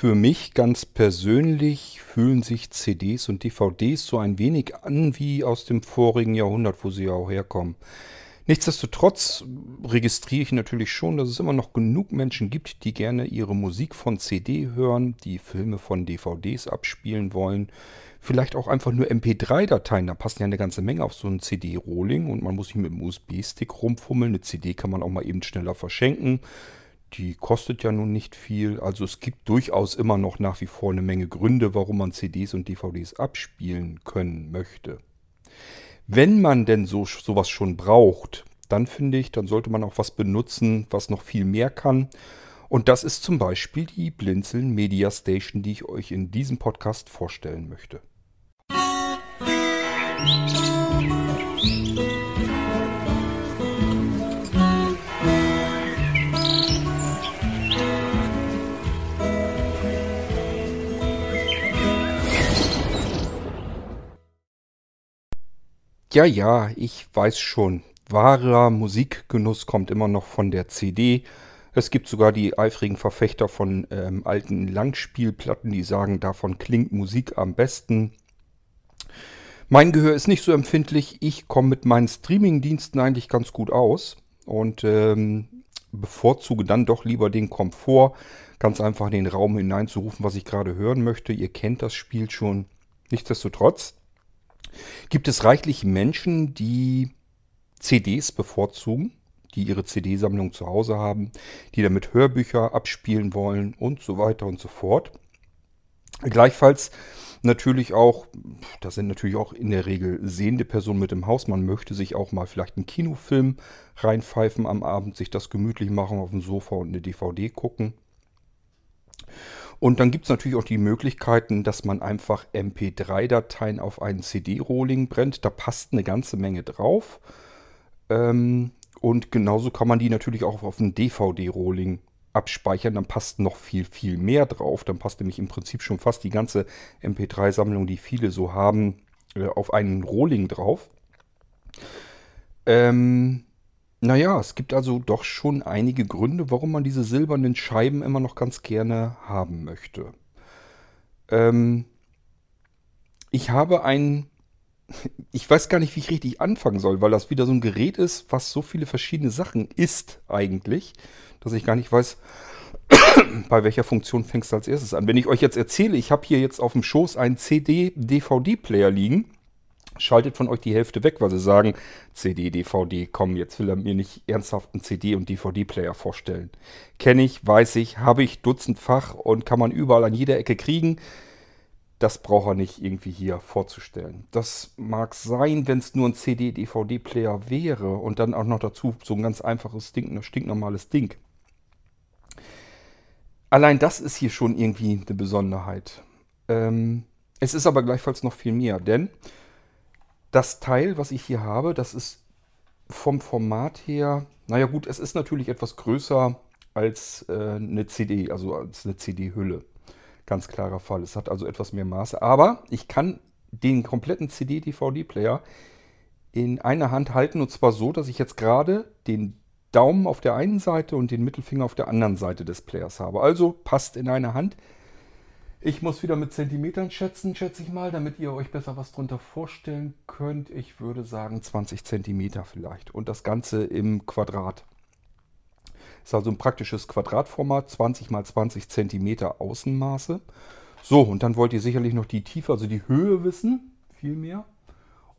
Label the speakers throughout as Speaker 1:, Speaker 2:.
Speaker 1: Für mich ganz persönlich fühlen sich CDs und DVDs so ein wenig an wie aus dem vorigen Jahrhundert, wo sie ja auch herkommen. Nichtsdestotrotz registriere ich natürlich schon, dass es immer noch genug Menschen gibt, die gerne ihre Musik von CD hören, die Filme von DVDs abspielen wollen. Vielleicht auch einfach nur MP3-Dateien, da passen ja eine ganze Menge auf so einen CD-Rolling und man muss nicht mit dem USB-Stick rumfummeln. Eine CD kann man auch mal eben schneller verschenken. Die kostet ja nun nicht viel. Also es gibt durchaus immer noch nach wie vor eine Menge Gründe, warum man CDs und DVDs abspielen können möchte. Wenn man denn so sowas schon braucht, dann finde ich, dann sollte man auch was benutzen, was noch viel mehr kann. Und das ist zum Beispiel die Blinzeln Media Station, die ich euch in diesem Podcast vorstellen möchte. Musik Ja, ja, ich weiß schon. Wahrer Musikgenuss kommt immer noch von der CD. Es gibt sogar die eifrigen Verfechter von ähm, alten Langspielplatten, die sagen, davon klingt Musik am besten. Mein Gehör ist nicht so empfindlich. Ich komme mit meinen Streamingdiensten eigentlich ganz gut aus und ähm, bevorzuge dann doch lieber den Komfort, ganz einfach in den Raum hineinzurufen, was ich gerade hören möchte. Ihr kennt das Spiel schon. Nichtsdestotrotz gibt es reichlich Menschen, die CDs bevorzugen, die ihre CD-Sammlung zu Hause haben, die damit Hörbücher abspielen wollen und so weiter und so fort. Gleichfalls natürlich auch, das sind natürlich auch in der Regel sehende Personen mit im Haus. Man möchte sich auch mal vielleicht einen Kinofilm reinpfeifen am Abend, sich das gemütlich machen auf dem Sofa und eine DVD gucken. Und dann gibt es natürlich auch die Möglichkeiten, dass man einfach MP3-Dateien auf einen CD-Rolling brennt. Da passt eine ganze Menge drauf. Ähm, und genauso kann man die natürlich auch auf einen DVD-Rolling abspeichern. Dann passt noch viel, viel mehr drauf. Dann passt nämlich im Prinzip schon fast die ganze MP3-Sammlung, die viele so haben, äh, auf einen Rolling drauf. Ähm, naja, es gibt also doch schon einige Gründe, warum man diese silbernen Scheiben immer noch ganz gerne haben möchte. Ähm, ich habe ein, ich weiß gar nicht, wie ich richtig anfangen soll, weil das wieder so ein Gerät ist, was so viele verschiedene Sachen ist eigentlich, dass ich gar nicht weiß, bei welcher Funktion fängst du als erstes an. Wenn ich euch jetzt erzähle, ich habe hier jetzt auf dem Schoß einen CD-DVD-Player liegen, schaltet von euch die Hälfte weg, weil sie sagen, CD, DVD, komm, jetzt will er mir nicht ernsthaft einen CD- und DVD-Player vorstellen. Kenne ich, weiß ich, habe ich dutzendfach und kann man überall an jeder Ecke kriegen. Das braucht er nicht irgendwie hier vorzustellen. Das mag sein, wenn es nur ein CD, DVD-Player wäre und dann auch noch dazu so ein ganz einfaches Ding, ein stinknormales Ding. Allein das ist hier schon irgendwie eine Besonderheit. Ähm, es ist aber gleichfalls noch viel mehr, denn das Teil, was ich hier habe, das ist vom Format her, naja gut, es ist natürlich etwas größer als äh, eine CD, also als eine CD-Hülle. Ganz klarer Fall. Es hat also etwas mehr Maße. Aber ich kann den kompletten CD-DVD-Player in einer Hand halten und zwar so, dass ich jetzt gerade den Daumen auf der einen Seite und den Mittelfinger auf der anderen Seite des Players habe. Also passt in einer Hand. Ich muss wieder mit Zentimetern schätzen, schätze ich mal, damit ihr euch besser was drunter vorstellen könnt. Ich würde sagen 20 Zentimeter vielleicht. Und das Ganze im Quadrat. Ist also ein praktisches Quadratformat, 20 mal 20 Zentimeter Außenmaße. So, und dann wollt ihr sicherlich noch die Tiefe, also die Höhe wissen, viel mehr.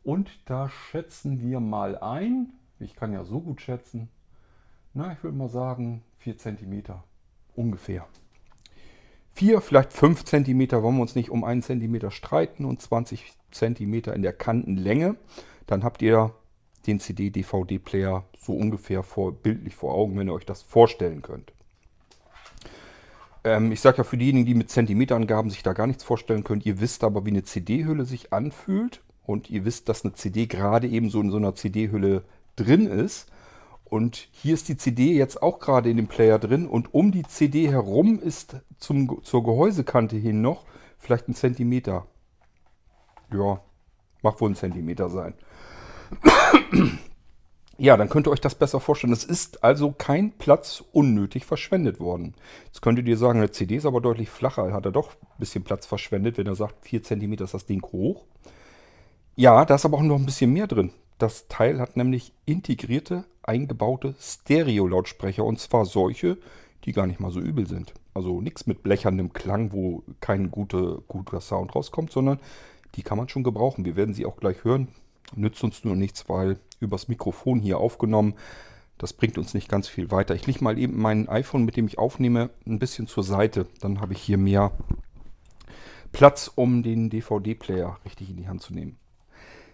Speaker 1: Und da schätzen wir mal ein. Ich kann ja so gut schätzen. Na, ich würde mal sagen 4 Zentimeter ungefähr. 4, vielleicht 5 cm wollen wir uns nicht um 1 cm streiten und 20 cm in der Kantenlänge. Dann habt ihr den CD-DVD-Player so ungefähr vor, bildlich vor Augen, wenn ihr euch das vorstellen könnt. Ähm, ich sage ja für diejenigen, die mit Zentimeterangaben sich da gar nichts vorstellen können, ihr wisst aber, wie eine CD-Hülle sich anfühlt und ihr wisst, dass eine CD gerade eben so in so einer CD-Hülle drin ist. Und hier ist die CD jetzt auch gerade in dem Player drin und um die CD herum ist zum, zur Gehäusekante hin noch vielleicht ein Zentimeter. Ja, mag wohl ein Zentimeter sein. Ja, dann könnt ihr euch das besser vorstellen. Es ist also kein Platz unnötig verschwendet worden. Jetzt könntet ihr sagen, eine CD ist aber deutlich flacher. Hat er doch ein bisschen Platz verschwendet, wenn er sagt, 4 cm ist das Ding hoch. Ja, da ist aber auch noch ein bisschen mehr drin. Das Teil hat nämlich integrierte, eingebaute Stereo-Lautsprecher. Und zwar solche, die gar nicht mal so übel sind. Also nichts mit blecherndem Klang, wo kein gute, guter Sound rauskommt, sondern die kann man schon gebrauchen. Wir werden sie auch gleich hören. Nützt uns nur nichts, weil übers Mikrofon hier aufgenommen. Das bringt uns nicht ganz viel weiter. Ich lege mal eben mein iPhone, mit dem ich aufnehme, ein bisschen zur Seite. Dann habe ich hier mehr Platz, um den DVD-Player richtig in die Hand zu nehmen.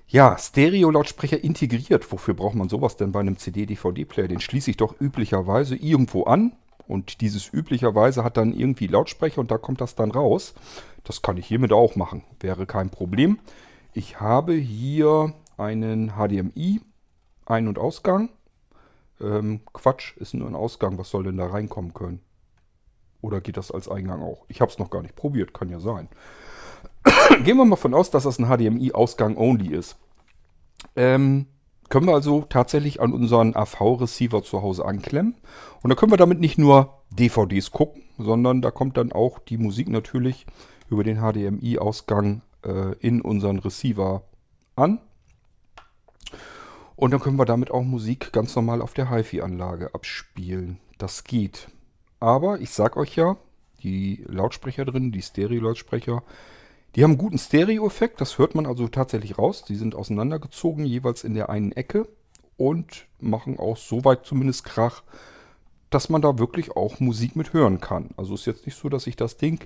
Speaker 1: Ja, Stereo-Lautsprecher integriert. Wofür braucht man sowas denn bei einem CD-DVD-Player? Den schließe ich doch üblicherweise irgendwo an. Und dieses üblicherweise hat dann irgendwie Lautsprecher und da kommt das dann raus. Das kann ich hiermit auch machen. Wäre kein Problem. Ich habe hier einen HDMI ein- und Ausgang. Ähm, Quatsch, ist nur ein Ausgang. Was soll denn da reinkommen können? Oder geht das als Eingang auch? Ich habe es noch gar nicht probiert, kann ja sein. Gehen wir mal von aus, dass das ein HDMI-Ausgang only ist. Ähm, können wir also tatsächlich an unseren AV-Receiver zu Hause anklemmen. Und da können wir damit nicht nur DVDs gucken, sondern da kommt dann auch die Musik natürlich über den HDMI-Ausgang äh, in unseren Receiver an. Und dann können wir damit auch Musik ganz normal auf der HiFi-Anlage abspielen. Das geht. Aber ich sag euch ja, die Lautsprecher drin, die Stereo-Lautsprecher, die haben einen guten Stereo-Effekt. Das hört man also tatsächlich raus. Die sind auseinandergezogen, jeweils in der einen Ecke und machen auch soweit zumindest Krach, dass man da wirklich auch Musik mit hören kann. Also ist jetzt nicht so, dass ich das Ding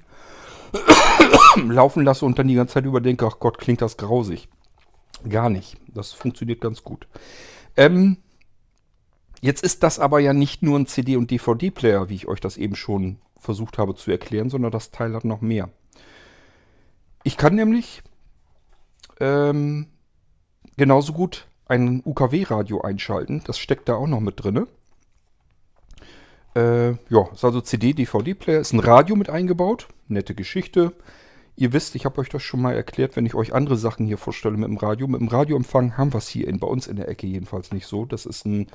Speaker 1: laufen lasse und dann die ganze Zeit überdenke, ach Gott, klingt das grausig. Gar nicht. Das funktioniert ganz gut. Ähm, jetzt ist das aber ja nicht nur ein CD- und DVD-Player, wie ich euch das eben schon versucht habe zu erklären, sondern das Teil hat noch mehr. Ich kann nämlich ähm, genauso gut ein UKW-Radio einschalten. Das steckt da auch noch mit drin. Äh, ja, ist also CD-DVD-Player, ist ein Radio mit eingebaut. Nette Geschichte. Ihr wisst, ich habe euch das schon mal erklärt, wenn ich euch andere Sachen hier vorstelle mit dem Radio. Mit dem Radioempfang haben wir es hier in, bei uns in der Ecke jedenfalls nicht so. Das ist ein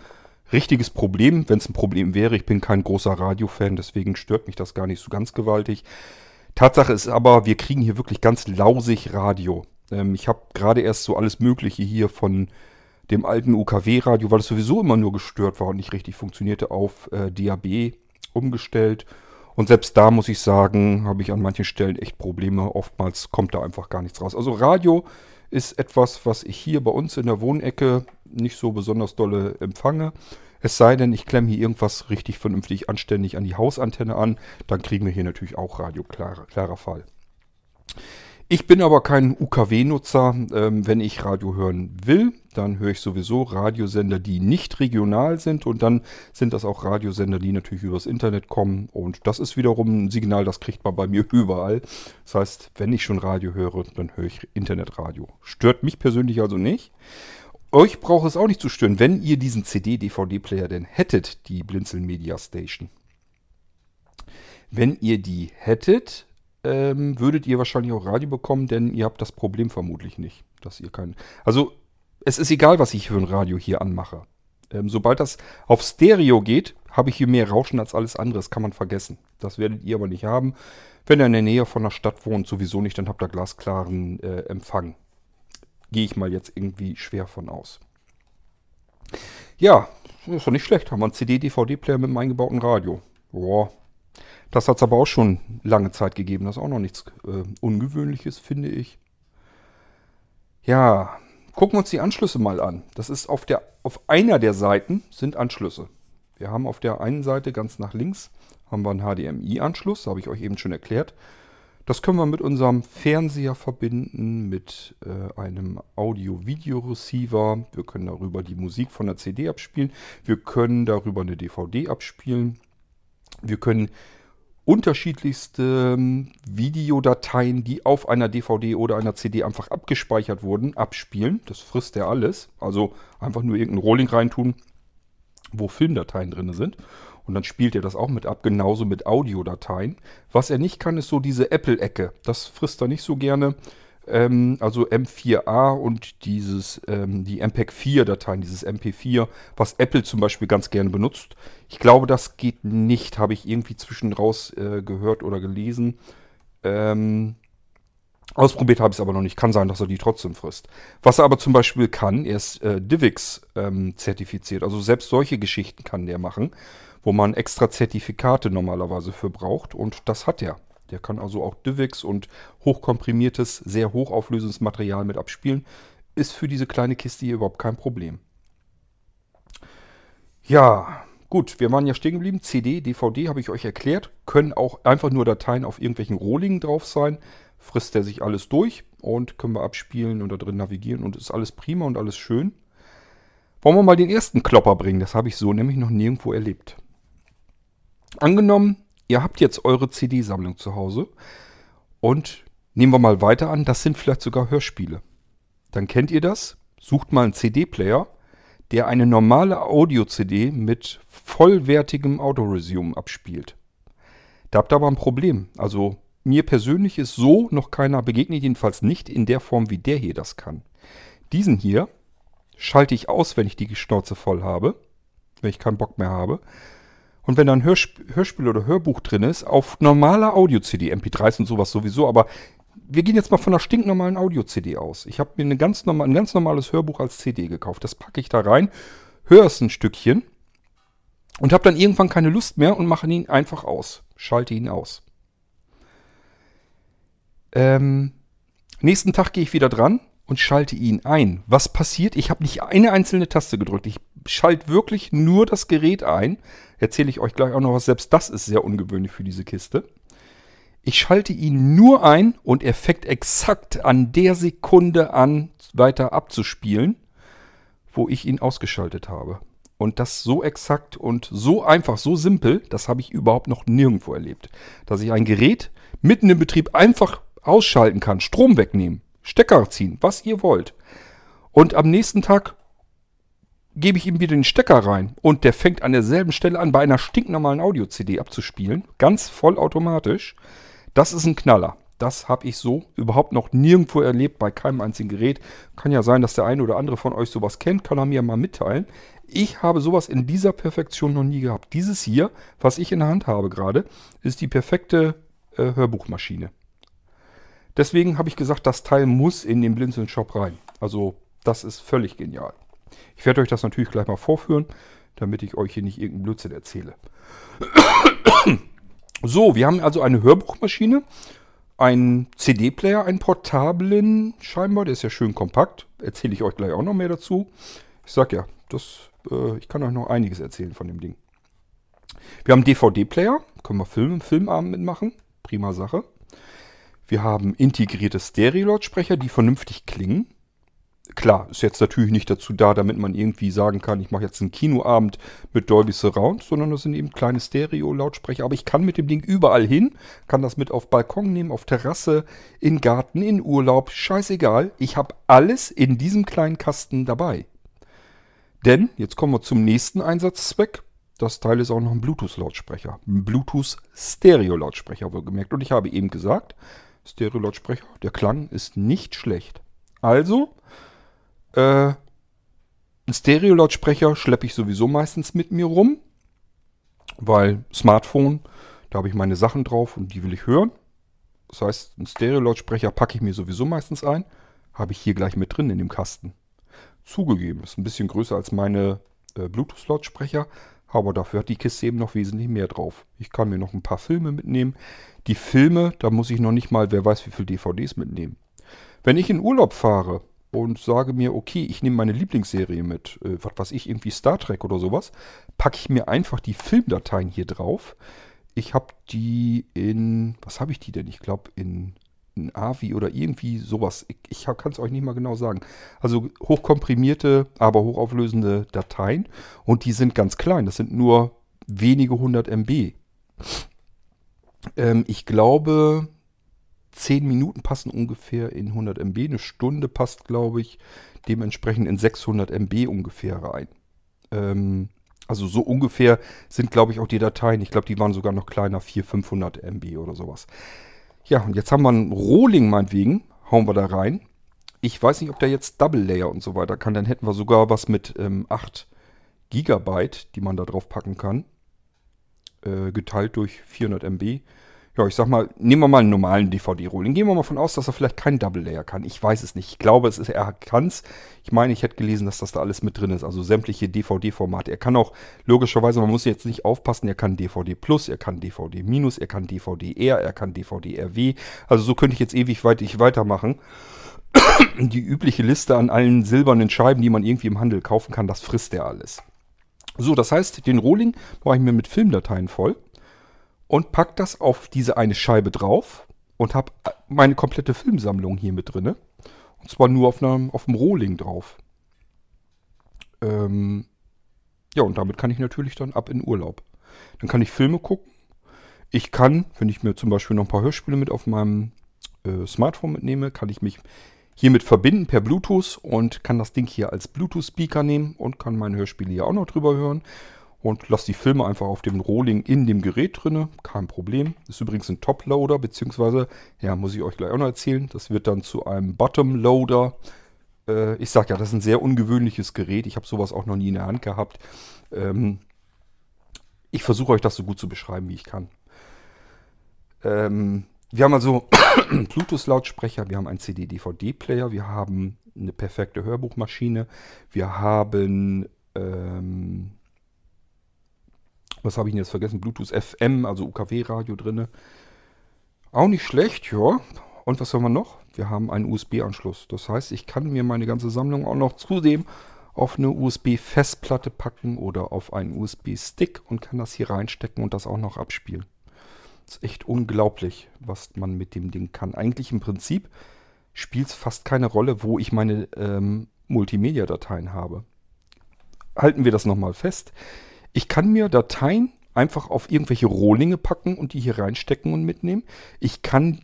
Speaker 1: richtiges Problem, wenn es ein Problem wäre. Ich bin kein großer Radiofan, deswegen stört mich das gar nicht so ganz gewaltig. Tatsache ist aber, wir kriegen hier wirklich ganz lausig Radio. Ähm, ich habe gerade erst so alles Mögliche hier von dem alten UKW-Radio, weil es sowieso immer nur gestört war und nicht richtig funktionierte, auf äh, DAB umgestellt. Und selbst da muss ich sagen, habe ich an manchen Stellen echt Probleme. Oftmals kommt da einfach gar nichts raus. Also Radio ist etwas, was ich hier bei uns in der Wohnecke nicht so besonders dolle empfange. Es sei denn, ich klemme hier irgendwas richtig vernünftig anständig an die Hausantenne an, dann kriegen wir hier natürlich auch Radio, klarer, klarer Fall. Ich bin aber kein UKW-Nutzer. Ähm, wenn ich Radio hören will, dann höre ich sowieso Radiosender, die nicht regional sind. Und dann sind das auch Radiosender, die natürlich übers Internet kommen. Und das ist wiederum ein Signal, das kriegt man bei mir überall. Das heißt, wenn ich schon Radio höre, dann höre ich Internetradio. Stört mich persönlich also nicht. Euch braucht es auch nicht zu stören, wenn ihr diesen CD-DVD-Player denn hättet, die Blinzeln Media Station. Wenn ihr die hättet, ähm, würdet ihr wahrscheinlich auch Radio bekommen, denn ihr habt das Problem vermutlich nicht, dass ihr keinen. Also es ist egal, was ich für ein Radio hier anmache. Ähm, sobald das auf Stereo geht, habe ich hier mehr Rauschen als alles andere. Das kann man vergessen. Das werdet ihr aber nicht haben. Wenn ihr in der Nähe von der Stadt wohnt, sowieso nicht, dann habt ihr glasklaren äh, Empfang. Gehe ich mal jetzt irgendwie schwer von aus. Ja, ist doch nicht schlecht. Haben wir einen CD-DVD-Player mit einem eingebauten Radio. Boah, das hat es aber auch schon lange Zeit gegeben. Das ist auch noch nichts äh, Ungewöhnliches, finde ich. Ja, gucken wir uns die Anschlüsse mal an. Das ist auf, der, auf einer der Seiten sind Anschlüsse. Wir haben auf der einen Seite ganz nach links haben wir einen HDMI-Anschluss, habe ich euch eben schon erklärt. Das können wir mit unserem Fernseher verbinden, mit äh, einem Audio-Video-Receiver. Wir können darüber die Musik von der CD abspielen. Wir können darüber eine DVD abspielen. Wir können unterschiedlichste ähm, Videodateien, die auf einer DVD oder einer CD einfach abgespeichert wurden, abspielen. Das frisst er alles. Also einfach nur irgendein Rolling reintun, wo Filmdateien drin sind. Und dann spielt er das auch mit ab, genauso mit Audiodateien. Was er nicht kann, ist so diese Apple-Ecke. Das frisst er nicht so gerne. Ähm, also M4A und dieses, ähm, die MPEG 4 Dateien, dieses MP4, was Apple zum Beispiel ganz gerne benutzt. Ich glaube, das geht nicht, habe ich irgendwie zwischenraus äh, gehört oder gelesen. Ähm, Ausprobiert habe ich es aber noch nicht. Kann sein, dass er die trotzdem frisst. Was er aber zum Beispiel kann, er ist äh, DivX ähm, zertifiziert. Also selbst solche Geschichten kann der machen, wo man extra Zertifikate normalerweise für braucht. Und das hat er. Der kann also auch DivX und hochkomprimiertes, sehr hochauflösendes Material mit abspielen. Ist für diese kleine Kiste hier überhaupt kein Problem. Ja, gut, wir waren ja stehen geblieben. CD, DVD habe ich euch erklärt. Können auch einfach nur Dateien auf irgendwelchen Rohlingen drauf sein frisst er sich alles durch und können wir abspielen und da drin navigieren und ist alles prima und alles schön. Wollen wir mal den ersten Klopper bringen? Das habe ich so nämlich noch nirgendwo erlebt. Angenommen, ihr habt jetzt eure CD-Sammlung zu Hause und nehmen wir mal weiter an, das sind vielleicht sogar Hörspiele. Dann kennt ihr das, sucht mal einen CD-Player, der eine normale Audio-CD mit vollwertigem Autoresume abspielt. Da habt ihr aber ein Problem. Also mir persönlich ist so noch keiner begegnet, jedenfalls nicht in der Form, wie der hier das kann. Diesen hier schalte ich aus, wenn ich die Schnauze voll habe, wenn ich keinen Bock mehr habe. Und wenn da ein Hörsp Hörspiel oder Hörbuch drin ist, auf normaler Audio-CD, MP3s und sowas sowieso, aber wir gehen jetzt mal von einer stinknormalen Audio-CD aus. Ich habe mir eine ganz ein ganz normales Hörbuch als CD gekauft. Das packe ich da rein, höre es ein Stückchen und habe dann irgendwann keine Lust mehr und mache ihn einfach aus. Schalte ihn aus. Ähm, nächsten Tag gehe ich wieder dran und schalte ihn ein. Was passiert? Ich habe nicht eine einzelne Taste gedrückt. Ich schalte wirklich nur das Gerät ein. Erzähle ich euch gleich auch noch was. Selbst das ist sehr ungewöhnlich für diese Kiste. Ich schalte ihn nur ein und er fängt exakt an der Sekunde an, weiter abzuspielen, wo ich ihn ausgeschaltet habe. Und das so exakt und so einfach, so simpel, das habe ich überhaupt noch nirgendwo erlebt. Dass ich ein Gerät mitten im Betrieb einfach ausschalten kann, Strom wegnehmen, Stecker ziehen, was ihr wollt. Und am nächsten Tag gebe ich ihm wieder den Stecker rein und der fängt an derselben Stelle an, bei einer stinknormalen Audio-CD abzuspielen. Ganz vollautomatisch. Das ist ein Knaller. Das habe ich so überhaupt noch nirgendwo erlebt, bei keinem einzigen Gerät. Kann ja sein, dass der eine oder andere von euch sowas kennt, kann er mir mal mitteilen. Ich habe sowas in dieser Perfektion noch nie gehabt. Dieses hier, was ich in der Hand habe gerade, ist die perfekte äh, Hörbuchmaschine. Deswegen habe ich gesagt, das Teil muss in den Blinzeln Shop rein. Also das ist völlig genial. Ich werde euch das natürlich gleich mal vorführen, damit ich euch hier nicht irgendeinen Blödsinn erzähle. So, wir haben also eine Hörbuchmaschine, einen CD-Player, einen portablen scheinbar, der ist ja schön kompakt. Erzähle ich euch gleich auch noch mehr dazu. Ich sag ja, das, äh, ich kann euch noch einiges erzählen von dem Ding. Wir haben DVD-Player, können wir Film, Filmabend mitmachen. Prima Sache. Wir haben integrierte Stereo-Lautsprecher, die vernünftig klingen. Klar, ist jetzt natürlich nicht dazu da, damit man irgendwie sagen kann, ich mache jetzt einen Kinoabend mit Dolby Surround, sondern das sind eben kleine Stereo-Lautsprecher. Aber ich kann mit dem Ding überall hin, kann das mit auf Balkon nehmen, auf Terrasse, in Garten, in Urlaub, scheißegal. Ich habe alles in diesem kleinen Kasten dabei. Denn, jetzt kommen wir zum nächsten Einsatzzweck. Das Teil ist auch noch ein Bluetooth-Lautsprecher. Ein Bluetooth-Stereo-Lautsprecher, wohlgemerkt. Und ich habe eben gesagt, Stereo-Lautsprecher. Der Klang ist nicht schlecht. Also, äh, ein Stereo-Lautsprecher schleppe ich sowieso meistens mit mir rum, weil Smartphone, da habe ich meine Sachen drauf und die will ich hören. Das heißt, ein Stereo-Lautsprecher packe ich mir sowieso meistens ein, habe ich hier gleich mit drin in dem Kasten. Zugegeben, ist ein bisschen größer als meine äh, Bluetooth-Lautsprecher, aber dafür hat die Kiste eben noch wesentlich mehr drauf. Ich kann mir noch ein paar Filme mitnehmen. Die Filme, da muss ich noch nicht mal, wer weiß wie viele DVDs mitnehmen. Wenn ich in Urlaub fahre und sage mir, okay, ich nehme meine Lieblingsserie mit, äh, was weiß ich, irgendwie Star Trek oder sowas, packe ich mir einfach die Filmdateien hier drauf. Ich habe die in, was habe ich die denn? Ich glaube in, in AVI oder irgendwie sowas. Ich, ich kann es euch nicht mal genau sagen. Also hochkomprimierte, aber hochauflösende Dateien und die sind ganz klein. Das sind nur wenige hundert MB. Ähm, ich glaube, 10 Minuten passen ungefähr in 100 MB. Eine Stunde passt, glaube ich, dementsprechend in 600 MB ungefähr rein. Ähm, also so ungefähr sind, glaube ich, auch die Dateien. Ich glaube, die waren sogar noch kleiner, 400, 500 MB oder sowas. Ja, und jetzt haben wir ein Rohling meinetwegen. hauen wir da rein. Ich weiß nicht, ob der jetzt Double Layer und so weiter kann. Dann hätten wir sogar was mit ähm, 8 Gigabyte, die man da drauf packen kann. Äh, geteilt durch 400 MB ja, ich sag mal, nehmen wir mal einen normalen DVD-Rolling. Gehen wir mal von aus, dass er vielleicht keinen Double Layer kann. Ich weiß es nicht. Ich glaube, es ist, er kann es. Ich meine, ich hätte gelesen, dass das da alles mit drin ist. Also sämtliche DVD-Formate. Er kann auch, logischerweise, man muss jetzt nicht aufpassen, er kann DVD Plus, er kann DVD Minus, er kann DVD R, er kann DVD RW. Also so könnte ich jetzt ewig weit, ich weitermachen. Die übliche Liste an allen silbernen Scheiben, die man irgendwie im Handel kaufen kann, das frisst er alles. So, das heißt, den Rohling mache ich mir mit Filmdateien voll und pack das auf diese eine Scheibe drauf und habe meine komplette Filmsammlung hier mit drin. Und zwar nur auf, einem, auf dem Rohling drauf. Ähm, ja, und damit kann ich natürlich dann ab in Urlaub. Dann kann ich Filme gucken. Ich kann, wenn ich mir zum Beispiel noch ein paar Hörspiele mit auf meinem äh, Smartphone mitnehme, kann ich mich hiermit verbinden per Bluetooth und kann das Ding hier als Bluetooth-Speaker nehmen und kann meine Hörspiele hier auch noch drüber hören und lasse die Filme einfach auf dem Rohling in dem Gerät drinne. Kein Problem. Ist übrigens ein Top-Loader, beziehungsweise, ja, muss ich euch gleich auch noch erzählen. Das wird dann zu einem Bottom-Loader. Äh, ich sag ja, das ist ein sehr ungewöhnliches Gerät. Ich habe sowas auch noch nie in der Hand gehabt. Ähm, ich versuche euch das so gut zu beschreiben, wie ich kann. Ähm, wir haben also Bluetooth-Lautsprecher, wir haben einen CD-DVD-Player, wir haben eine perfekte Hörbuchmaschine, wir haben ähm, was habe ich denn jetzt vergessen? Bluetooth FM, also UKW-Radio drin. Auch nicht schlecht, ja. Und was haben wir noch? Wir haben einen USB-Anschluss. Das heißt, ich kann mir meine ganze Sammlung auch noch zudem auf eine USB-Festplatte packen oder auf einen USB-Stick und kann das hier reinstecken und das auch noch abspielen. Das ist echt unglaublich, was man mit dem Ding kann. Eigentlich im Prinzip spielt es fast keine Rolle, wo ich meine ähm, Multimedia-Dateien habe. Halten wir das nochmal fest. Ich kann mir Dateien einfach auf irgendwelche Rohlinge packen und die hier reinstecken und mitnehmen. Ich kann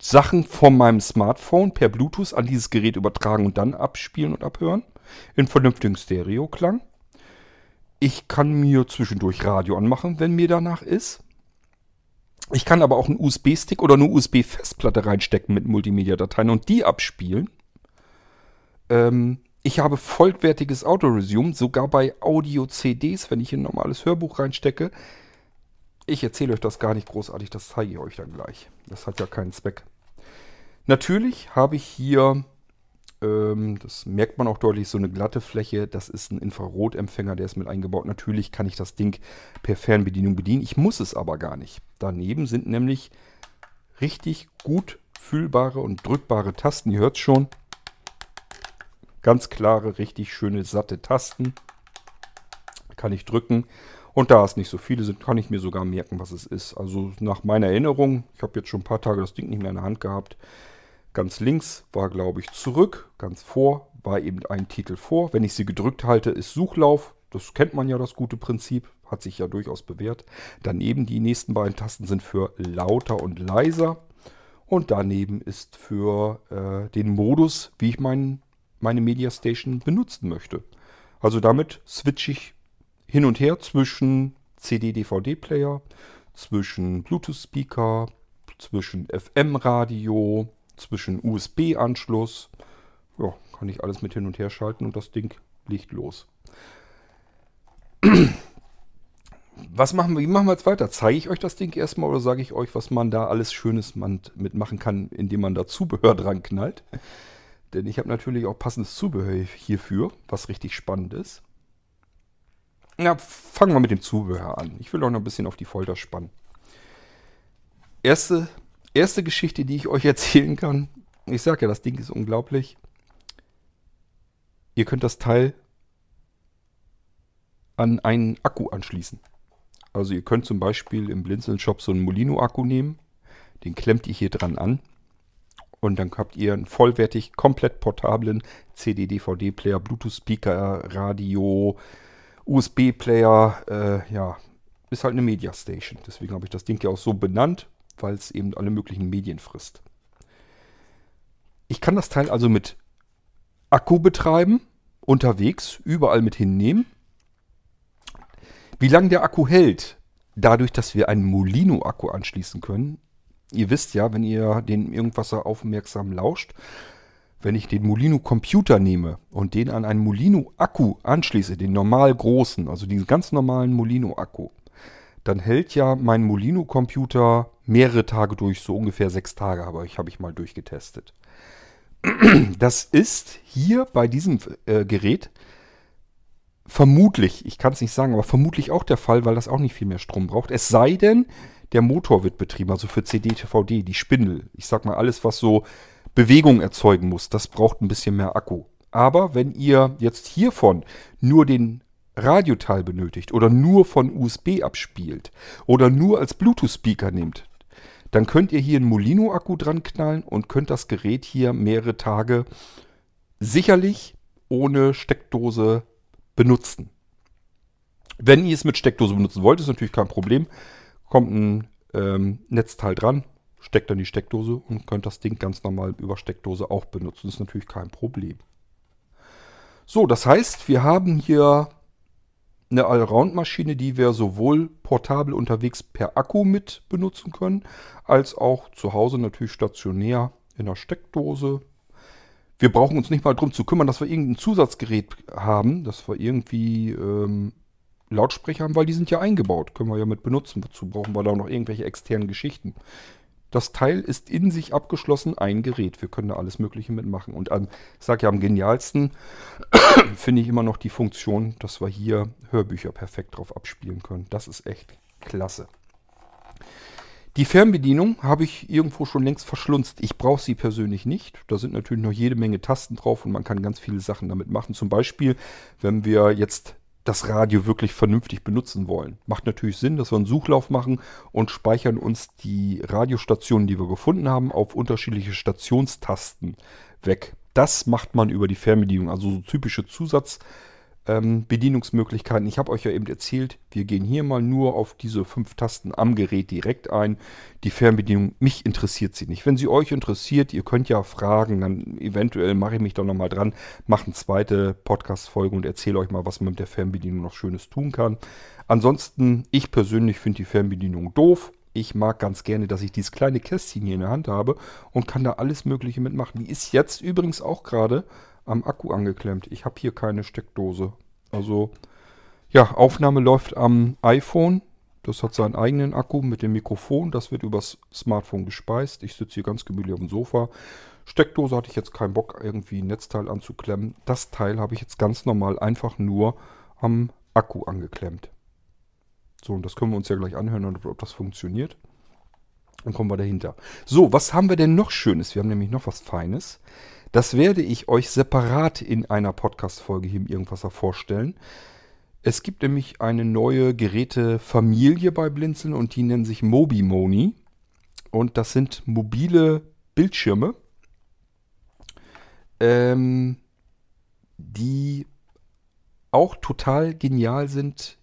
Speaker 1: Sachen von meinem Smartphone per Bluetooth an dieses Gerät übertragen und dann abspielen und abhören. In vernünftigem Stereoklang. Ich kann mir zwischendurch Radio anmachen, wenn mir danach ist. Ich kann aber auch einen USB-Stick oder eine USB-Festplatte reinstecken mit Multimedia-Dateien und die abspielen. Ähm, ich habe vollwertiges Auto-Resume, sogar bei Audio-CDs, wenn ich ein normales Hörbuch reinstecke. Ich erzähle euch das gar nicht großartig, das zeige ich euch dann gleich. Das hat ja keinen Zweck. Natürlich habe ich hier, ähm, das merkt man auch deutlich, so eine glatte Fläche. Das ist ein Infrarotempfänger, der ist mit eingebaut. Natürlich kann ich das Ding per Fernbedienung bedienen. Ich muss es aber gar nicht. Daneben sind nämlich richtig gut fühlbare und drückbare Tasten. Ihr hört es schon. Ganz klare, richtig schöne, satte Tasten. Kann ich drücken. Und da es nicht so viele sind, kann ich mir sogar merken, was es ist. Also nach meiner Erinnerung, ich habe jetzt schon ein paar Tage das Ding nicht mehr in der Hand gehabt. Ganz links war, glaube ich, zurück. Ganz vor war eben ein Titel vor. Wenn ich sie gedrückt halte, ist Suchlauf. Das kennt man ja, das gute Prinzip. Hat sich ja durchaus bewährt. Daneben die nächsten beiden Tasten sind für lauter und leiser. Und daneben ist für äh, den Modus, wie ich meinen meine Media Station benutzen möchte. Also damit switche ich hin und her zwischen CD-DVD-Player, zwischen Bluetooth-Speaker, zwischen FM-Radio, zwischen USB-Anschluss. Ja, kann ich alles mit hin und her schalten und das Ding liegt los. Was machen wir, wie machen wir jetzt weiter? Zeige ich euch das Ding erstmal oder sage ich euch, was man da alles Schönes mitmachen kann, indem man da Zubehör dran knallt? Denn ich habe natürlich auch passendes Zubehör hierfür, was richtig spannend ist. Na, fangen wir mit dem Zubehör an. Ich will auch noch ein bisschen auf die Folter spannen. Erste, erste Geschichte, die ich euch erzählen kann. Ich sage ja, das Ding ist unglaublich. Ihr könnt das Teil an einen Akku anschließen. Also ihr könnt zum Beispiel im Blinzeln-Shop so einen Molino-Akku nehmen. Den klemmt ihr hier dran an. Und dann habt ihr einen vollwertig, komplett portablen CD-DVD-Player, Bluetooth-Speaker, Radio, USB-Player. Äh, ja, ist halt eine Media Station. Deswegen habe ich das Ding ja auch so benannt, weil es eben alle möglichen Medien frisst. Ich kann das Teil also mit Akku betreiben, unterwegs, überall mit hinnehmen. Wie lange der Akku hält, dadurch, dass wir einen Molino-Akku anschließen können, ihr wisst ja, wenn ihr den irgendwas aufmerksam lauscht, wenn ich den Molino Computer nehme und den an einen Molino Akku anschließe, den normal großen, also diesen ganz normalen Molino Akku, dann hält ja mein Molino Computer mehrere Tage durch, so ungefähr sechs Tage, aber ich habe ich mal durchgetestet. Das ist hier bei diesem äh, Gerät vermutlich, ich kann es nicht sagen, aber vermutlich auch der Fall, weil das auch nicht viel mehr Strom braucht. Es sei denn, der Motor wird betrieben, also für CD, DVD, die Spindel. Ich sag mal, alles, was so Bewegung erzeugen muss, das braucht ein bisschen mehr Akku. Aber wenn ihr jetzt hiervon nur den Radioteil benötigt oder nur von USB abspielt oder nur als Bluetooth-Speaker nehmt, dann könnt ihr hier einen Molino-Akku dran knallen und könnt das Gerät hier mehrere Tage sicherlich ohne Steckdose benutzen. Wenn ihr es mit Steckdose benutzen wollt, ist natürlich kein Problem. Kommt ein ähm, Netzteil dran, steckt dann die Steckdose und könnt das Ding ganz normal über Steckdose auch benutzen. Das ist natürlich kein Problem. So, das heißt, wir haben hier eine Allround-Maschine, die wir sowohl portabel unterwegs per Akku mit benutzen können, als auch zu Hause natürlich stationär in der Steckdose. Wir brauchen uns nicht mal darum zu kümmern, dass wir irgendein Zusatzgerät haben, dass wir irgendwie ähm, Lautsprecher haben, weil die sind ja eingebaut. Können wir ja mit benutzen. Wozu brauchen wir da noch irgendwelche externen Geschichten? Das Teil ist in sich abgeschlossen ein Gerät. Wir können da alles Mögliche mitmachen. Und am, ich sage ja, am genialsten finde ich immer noch die Funktion, dass wir hier Hörbücher perfekt drauf abspielen können. Das ist echt klasse. Die Fernbedienung habe ich irgendwo schon längst verschlunzt. Ich brauche sie persönlich nicht. Da sind natürlich noch jede Menge Tasten drauf und man kann ganz viele Sachen damit machen. Zum Beispiel, wenn wir jetzt das Radio wirklich vernünftig benutzen wollen. Macht natürlich Sinn, dass wir einen Suchlauf machen und speichern uns die Radiostationen, die wir gefunden haben, auf unterschiedliche Stationstasten weg. Das macht man über die Fernbedienung, also so typische Zusatz- ähm, Bedienungsmöglichkeiten. Ich habe euch ja eben erzählt, wir gehen hier mal nur auf diese fünf Tasten am Gerät direkt ein. Die Fernbedienung, mich interessiert sie nicht. Wenn sie euch interessiert, ihr könnt ja fragen, dann eventuell mache ich mich doch nochmal dran, mache eine zweite Podcast-Folge und erzähle euch mal, was man mit der Fernbedienung noch Schönes tun kann. Ansonsten, ich persönlich finde die Fernbedienung doof. Ich mag ganz gerne, dass ich dieses kleine Kästchen hier in der Hand habe und kann da alles Mögliche mitmachen. Die ist jetzt übrigens auch gerade am Akku angeklemmt. Ich habe hier keine Steckdose. Also ja, Aufnahme läuft am iPhone. Das hat seinen eigenen Akku mit dem Mikrofon. Das wird übers Smartphone gespeist. Ich sitze hier ganz gemütlich auf dem Sofa. Steckdose hatte ich jetzt keinen Bock, irgendwie ein Netzteil anzuklemmen. Das Teil habe ich jetzt ganz normal einfach nur am Akku angeklemmt. So, und das können wir uns ja gleich anhören, ob das funktioniert. Dann kommen wir dahinter. So, was haben wir denn noch Schönes? Wir haben nämlich noch was Feines. Das werde ich euch separat in einer Podcast-Folge hier im Irgendwasser vorstellen. Es gibt nämlich eine neue Gerätefamilie bei Blinzeln und die nennen sich MobiMoni. Und das sind mobile Bildschirme, ähm, die auch total genial sind,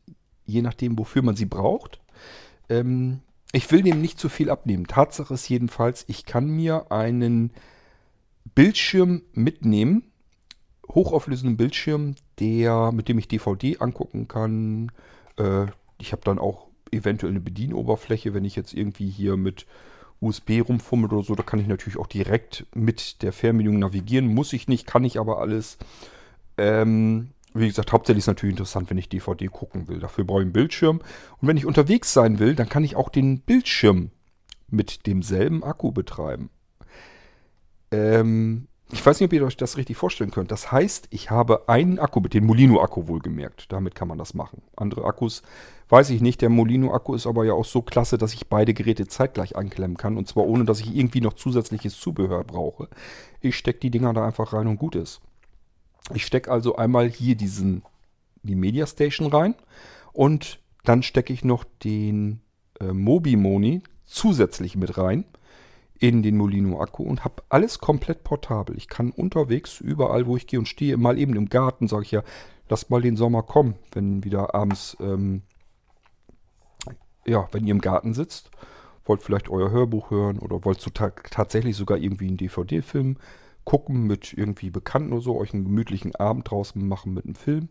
Speaker 1: je nachdem, wofür man sie braucht. Ähm, ich will dem nicht zu viel abnehmen. Tatsache ist jedenfalls, ich kann mir einen Bildschirm mitnehmen, hochauflösenden Bildschirm, der, mit dem ich DVD angucken kann. Äh, ich habe dann auch eventuell eine Bedienoberfläche, wenn ich jetzt irgendwie hier mit USB rumfummel oder so, da kann ich natürlich auch direkt mit der Fernbedienung navigieren. Muss ich nicht, kann ich aber alles. Ähm, wie gesagt, hauptsächlich ist natürlich interessant, wenn ich DVD gucken will. Dafür brauche ich einen Bildschirm. Und wenn ich unterwegs sein will, dann kann ich auch den Bildschirm mit demselben Akku betreiben. Ähm, ich weiß nicht, ob ihr euch das richtig vorstellen könnt. Das heißt, ich habe einen Akku, mit dem Molino-Akku wohlgemerkt. Damit kann man das machen. Andere Akkus weiß ich nicht. Der Molino-Akku ist aber ja auch so klasse, dass ich beide Geräte zeitgleich anklemmen kann. Und zwar ohne, dass ich irgendwie noch zusätzliches Zubehör brauche. Ich stecke die Dinger da einfach rein und gut ist. Ich stecke also einmal hier diesen, die Media Station rein. Und dann stecke ich noch den äh, Mobi-Moni zusätzlich mit rein in den Molino-Akku und habe alles komplett portabel. Ich kann unterwegs, überall wo ich gehe und stehe, mal eben im Garten, sage ich ja, lasst mal den Sommer kommen, wenn wieder abends, ähm, ja, wenn ihr im Garten sitzt, wollt vielleicht euer Hörbuch hören oder wollt zu ta tatsächlich sogar irgendwie einen DVD-Film gucken mit irgendwie Bekannten oder so, euch einen gemütlichen Abend draußen machen mit einem Film.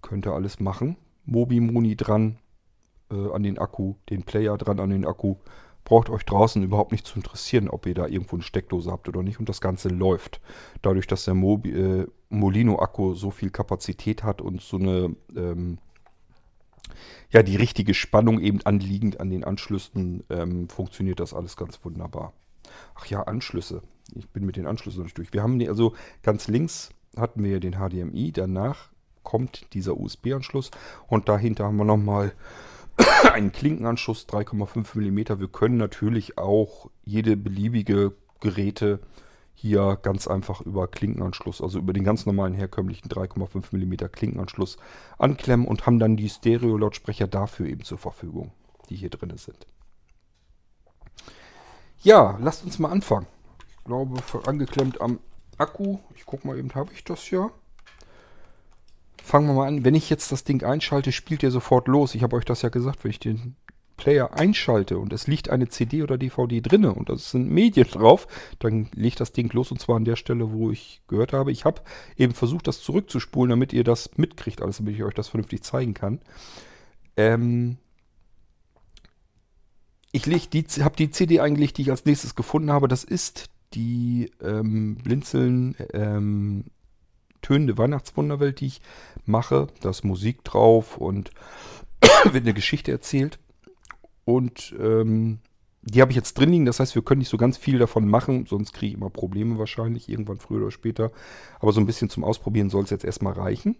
Speaker 1: Könnt ihr alles machen. Mobi Moni dran äh, an den Akku, den Player dran an den Akku braucht euch draußen überhaupt nicht zu interessieren, ob ihr da irgendwo eine Steckdose habt oder nicht. Und das Ganze läuft. Dadurch, dass der Mobi äh, Molino-Akku so viel Kapazität hat und so eine, ähm, ja, die richtige Spannung eben anliegend an den Anschlüssen, ähm, funktioniert das alles ganz wunderbar. Ach ja, Anschlüsse. Ich bin mit den Anschlüssen noch nicht durch. Wir haben die, also ganz links hatten wir den HDMI, danach kommt dieser USB-Anschluss und dahinter haben wir nochmal einen Klinkenanschluss 3,5 mm. Wir können natürlich auch jede beliebige Geräte hier ganz einfach über Klinkenanschluss, also über den ganz normalen herkömmlichen 3,5 mm Klinkenanschluss anklemmen und haben dann die Stereo-Lautsprecher dafür eben zur Verfügung, die hier drin sind. Ja, lasst uns mal anfangen. Ich glaube, angeklemmt am Akku. Ich gucke mal eben, habe ich das ja. Fangen wir mal an. Wenn ich jetzt das Ding einschalte, spielt er sofort los. Ich habe euch das ja gesagt, wenn ich den Player einschalte und es liegt eine CD oder DVD drinne und das sind Medien drauf, dann legt das Ding los und zwar an der Stelle, wo ich gehört habe. Ich habe eben versucht, das zurückzuspulen, damit ihr das mitkriegt, alles, damit ich euch das vernünftig zeigen kann. Ähm, ich habe die CD eingelegt, die ich als nächstes gefunden habe. Das ist die ähm, Blinzeln ähm, tönende Weihnachtswunderwelt, die ich mache. Da ist Musik drauf und wird eine Geschichte erzählt. Und ähm, die habe ich jetzt drin liegen. Das heißt, wir können nicht so ganz viel davon machen, sonst kriege ich immer Probleme wahrscheinlich, irgendwann früher oder später. Aber so ein bisschen zum Ausprobieren soll es jetzt erstmal reichen.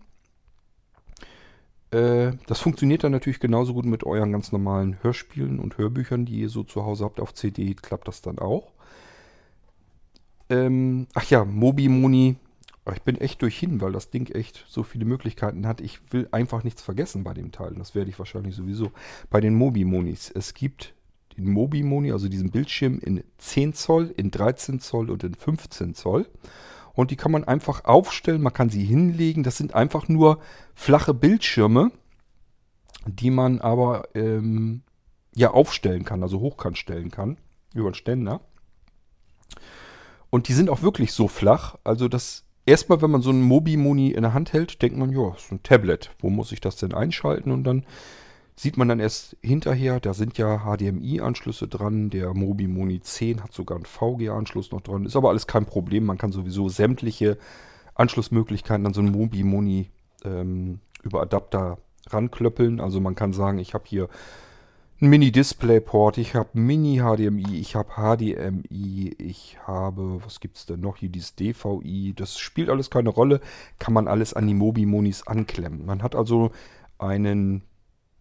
Speaker 1: Äh, das funktioniert dann natürlich genauso gut mit euren ganz normalen Hörspielen und Hörbüchern, die ihr so zu Hause habt auf CD, klappt das dann auch. Ähm, ach ja, Mobi-Moni. Ich bin echt durch hin, weil das Ding echt so viele Möglichkeiten hat. Ich will einfach nichts vergessen bei dem Teil. Das werde ich wahrscheinlich sowieso. Bei den Mobi-Monis. Es gibt den Mobi-Moni, also diesen Bildschirm in 10 Zoll, in 13 Zoll und in 15 Zoll. Und die kann man einfach aufstellen, man kann sie hinlegen. Das sind einfach nur flache Bildschirme, die man aber ähm, ja aufstellen kann, also hochkant stellen kann, über einen Ständer. Und die sind auch wirklich so flach. Also das erstmal, wenn man so einen Mobi-Moni in der Hand hält, denkt man, ja, ist ein Tablet. Wo muss ich das denn einschalten? Und dann sieht man dann erst hinterher, da sind ja HDMI-Anschlüsse dran. Der Mobi-Moni 10 hat sogar einen VGA-Anschluss noch dran. Ist aber alles kein Problem. Man kann sowieso sämtliche Anschlussmöglichkeiten an so einen Mobi-Moni ähm, über Adapter ranklöppeln. Also man kann sagen, ich habe hier ein Mini-Display-Port, ich habe Mini-HDMI, ich habe HDMI, ich habe, was gibt es denn noch hier, dieses DVI, das spielt alles keine Rolle, kann man alles an die Mobi-Monis anklemmen. Man hat also einen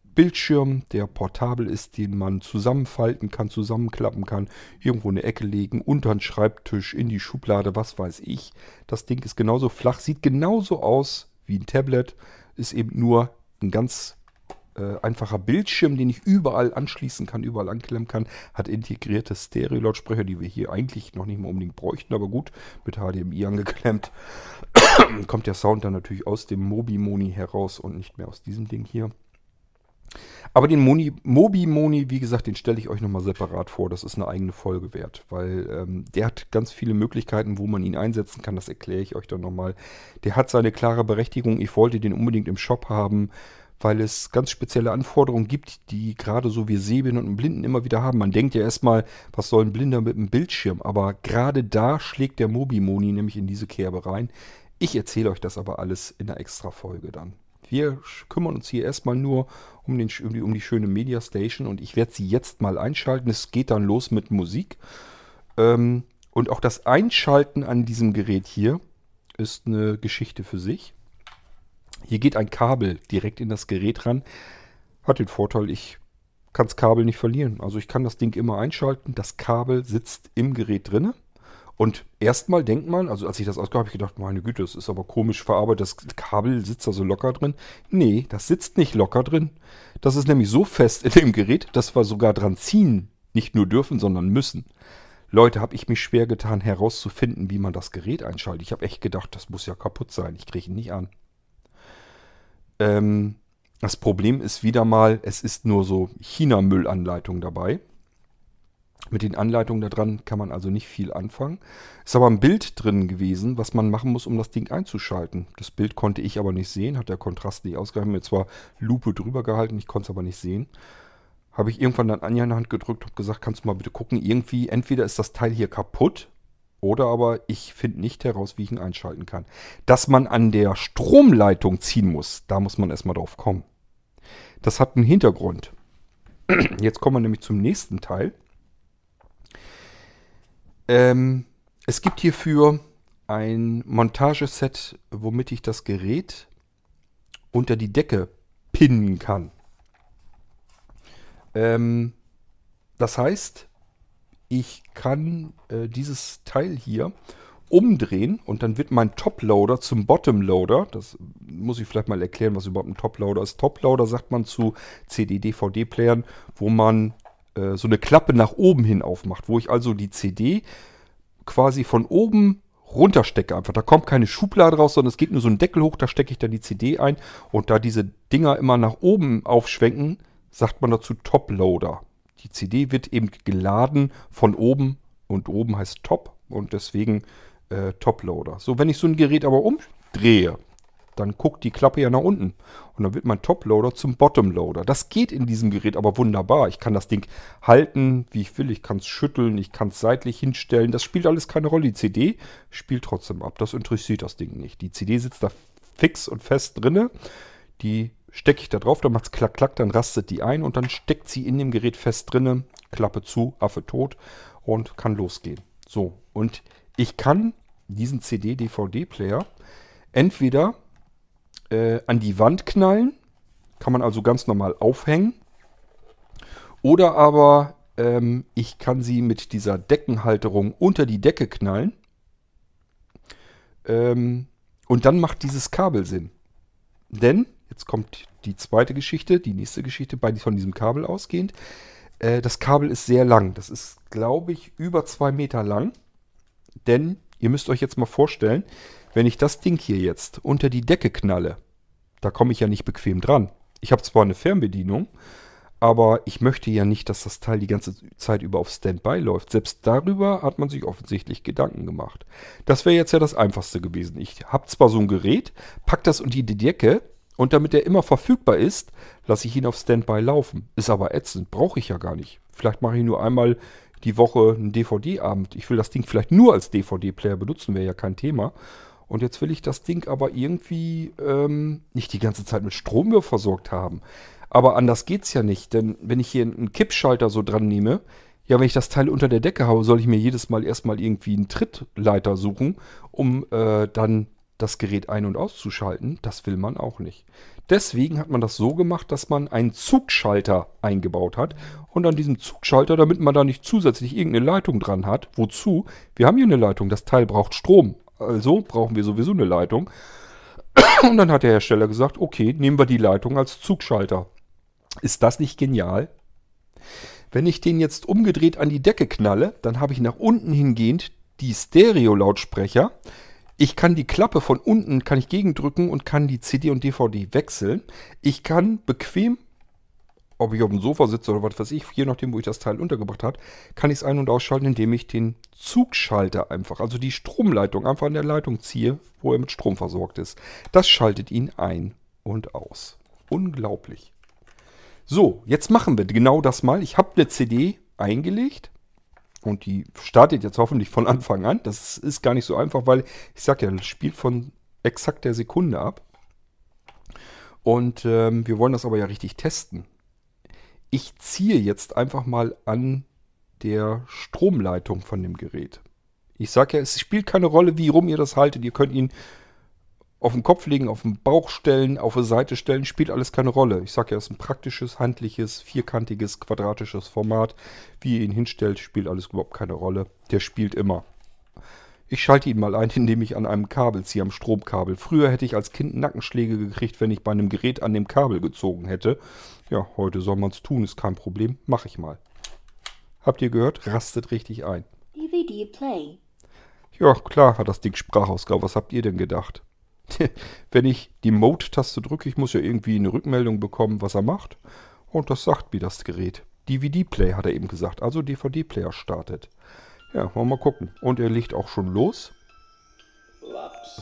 Speaker 1: Bildschirm, der portabel ist, den man zusammenfalten kann, zusammenklappen kann, irgendwo in eine Ecke legen, unter den Schreibtisch, in die Schublade, was weiß ich. Das Ding ist genauso flach, sieht genauso aus wie ein Tablet, ist eben nur ein ganz äh, einfacher Bildschirm, den ich überall anschließen kann, überall anklemmen kann. Hat integrierte Stereo-Lautsprecher, die wir hier eigentlich noch nicht mal unbedingt bräuchten, aber gut, mit HDMI angeklemmt. Kommt der Sound dann natürlich aus dem Mobi-Moni heraus und nicht mehr aus diesem Ding hier. Aber den Mobi-Moni, wie gesagt, den stelle ich euch nochmal separat vor. Das ist eine eigene Folge wert, weil ähm, der hat ganz viele Möglichkeiten, wo man ihn einsetzen kann. Das erkläre ich euch dann nochmal. Der hat seine klare Berechtigung. Ich wollte den unbedingt im Shop haben weil es ganz spezielle Anforderungen gibt, die gerade so wir Sehbehinderten und Blinden immer wieder haben. Man denkt ja erstmal, was soll ein Blinder mit einem Bildschirm? Aber gerade da schlägt der Mobimoni nämlich in diese Kerbe rein. Ich erzähle euch das aber alles in einer extra Folge dann. Wir kümmern uns hier erstmal nur um, den, um, die, um die schöne Media Station und ich werde sie jetzt mal einschalten. Es geht dann los mit Musik. Ähm, und auch das Einschalten an diesem Gerät hier ist eine Geschichte für sich. Hier geht ein Kabel direkt in das Gerät ran. Hat den Vorteil, ich kann das Kabel nicht verlieren. Also ich kann das Ding immer einschalten. Das Kabel sitzt im Gerät drinne. Und erstmal denkt man, also als ich das ausgab, habe ich gedacht, meine Güte, das ist aber komisch verarbeitet, das Kabel sitzt da so locker drin. Nee, das sitzt nicht locker drin. Das ist nämlich so fest in dem Gerät, dass wir sogar dran ziehen nicht nur dürfen, sondern müssen. Leute, habe ich mich schwer getan herauszufinden, wie man das Gerät einschaltet. Ich habe echt gedacht, das muss ja kaputt sein. Ich kriege ihn nicht an. Ähm, das Problem ist wieder mal, es ist nur so China-Müllanleitung dabei. Mit den Anleitungen da dran kann man also nicht viel anfangen. Ist aber ein Bild drin gewesen, was man machen muss, um das Ding einzuschalten. Das Bild konnte ich aber nicht sehen, hat der Kontrast nicht ausgehalten. Mir zwar Lupe drüber gehalten, ich konnte es aber nicht sehen. habe ich irgendwann dann Anja in die Hand gedrückt und gesagt, kannst du mal bitte gucken, irgendwie, entweder ist das Teil hier kaputt oder aber ich finde nicht heraus, wie ich ihn einschalten kann. Dass man an der Stromleitung ziehen muss, da muss man erstmal drauf kommen. Das hat einen Hintergrund. Jetzt kommen wir nämlich zum nächsten Teil. Ähm, es gibt hierfür ein Montageset, womit ich das Gerät unter die Decke pinnen kann. Ähm, das heißt, ich kann äh, dieses Teil hier umdrehen und dann wird mein Toploader zum Bottomloader. Das muss ich vielleicht mal erklären, was überhaupt ein Toploader ist. Toploader sagt man zu CD-DVD-Playern, wo man äh, so eine Klappe nach oben hin aufmacht, wo ich also die CD quasi von oben runterstecke einfach. Da kommt keine Schublade raus, sondern es geht nur so ein Deckel hoch, da stecke ich dann die CD ein und da diese Dinger immer nach oben aufschwenken, sagt man dazu Toploader. Die CD wird eben geladen von oben und oben heißt Top und deswegen äh, Toploader. So, wenn ich so ein Gerät aber umdrehe, dann guckt die Klappe ja nach unten. Und dann wird mein Toploader zum Bottomloader. Das geht in diesem Gerät aber wunderbar. Ich kann das Ding halten, wie ich will. Ich kann es schütteln, ich kann es seitlich hinstellen. Das spielt alles keine Rolle. Die CD spielt trotzdem ab. Das interessiert das Ding nicht. Die CD sitzt da fix und fest drinne. Die stecke ich da drauf, dann macht es klack, klack, dann rastet die ein und dann steckt sie in dem Gerät fest drinne. Klappe zu, Affe tot und kann losgehen. So, und ich kann diesen CD-DVD-Player entweder äh, an die Wand knallen, kann man also ganz normal aufhängen, oder aber ähm, ich kann sie mit dieser Deckenhalterung unter die Decke knallen ähm, und dann macht dieses Kabel Sinn. Denn, jetzt kommt die zweite Geschichte, die nächste Geschichte, bei von diesem Kabel ausgehend. Äh, das Kabel ist sehr lang. Das ist, glaube ich, über zwei Meter lang. Denn ihr müsst euch jetzt mal vorstellen, wenn ich das Ding hier jetzt unter die Decke knalle, da komme ich ja nicht bequem dran. Ich habe zwar eine Fernbedienung, aber ich möchte ja nicht, dass das Teil die ganze Zeit über auf Standby läuft. Selbst darüber hat man sich offensichtlich Gedanken gemacht. Das wäre jetzt ja das Einfachste gewesen. Ich habe zwar so ein Gerät, pack das unter die Decke und damit er immer verfügbar ist, lasse ich ihn auf Standby laufen. Ist aber ätzend, brauche ich ja gar nicht. Vielleicht mache ich nur einmal die Woche einen DVD-Abend. Ich will das Ding vielleicht nur als DVD-Player benutzen, wäre ja kein Thema. Und jetzt will ich das Ding aber irgendwie ähm, nicht die ganze Zeit mit Strom versorgt haben. Aber anders geht's ja nicht, denn wenn ich hier einen Kippschalter so dran nehme, ja, wenn ich das Teil unter der Decke habe, soll ich mir jedes Mal erstmal irgendwie einen Trittleiter suchen, um äh, dann das Gerät ein- und auszuschalten. Das will man auch nicht. Deswegen hat man das so gemacht, dass man einen Zugschalter eingebaut hat. Und an diesem Zugschalter, damit man da nicht zusätzlich irgendeine Leitung dran hat, wozu? Wir haben hier eine Leitung, das Teil braucht Strom. Also brauchen wir sowieso eine Leitung. Und dann hat der Hersteller gesagt, okay, nehmen wir die Leitung als Zugschalter. Ist das nicht genial? Wenn ich den jetzt umgedreht an die Decke knalle, dann habe ich nach unten hingehend die Stereo-Lautsprecher. Ich kann die Klappe von unten kann ich gegendrücken und kann die CD und DVD wechseln. Ich kann bequem, ob ich auf dem Sofa sitze oder was weiß ich, je nachdem, wo ich das Teil untergebracht habe, kann ich es ein- und ausschalten, indem ich den Zugschalter einfach, also die Stromleitung, einfach an der Leitung ziehe, wo er mit Strom versorgt ist. Das schaltet ihn ein und aus. Unglaublich. So, jetzt machen wir genau das mal. Ich habe eine CD eingelegt und die startet jetzt hoffentlich von Anfang an. Das ist gar nicht so einfach, weil ich sage ja, das spielt von exakt der Sekunde ab. Und ähm, wir wollen das aber ja richtig testen. Ich ziehe jetzt einfach mal an der Stromleitung von dem Gerät. Ich sage ja, es spielt keine Rolle, wie rum ihr das haltet. Ihr könnt ihn auf den Kopf legen, auf den Bauch stellen, auf die Seite stellen, spielt alles keine Rolle. Ich sage ja, es ist ein praktisches, handliches, vierkantiges, quadratisches Format. Wie ihr ihn hinstellt, spielt alles überhaupt keine Rolle. Der spielt immer. Ich schalte ihn mal ein, indem ich an einem Kabel ziehe, am Stromkabel. Früher hätte ich als Kind Nackenschläge gekriegt, wenn ich bei einem Gerät an dem Kabel gezogen hätte. Ja, heute soll man es tun, ist kein Problem. Mach ich mal. Habt ihr gehört? Rastet richtig ein. DVD Play. Ja, klar hat das Ding Sprachausgabe. Was habt ihr denn gedacht? wenn ich die Mode-Taste drücke, ich muss ja irgendwie eine Rückmeldung bekommen, was er macht. Und das sagt mir das Gerät. DVD-Play hat er eben gesagt. Also DVD-Player startet. Ja, wollen wir mal gucken. Und er legt auch schon los.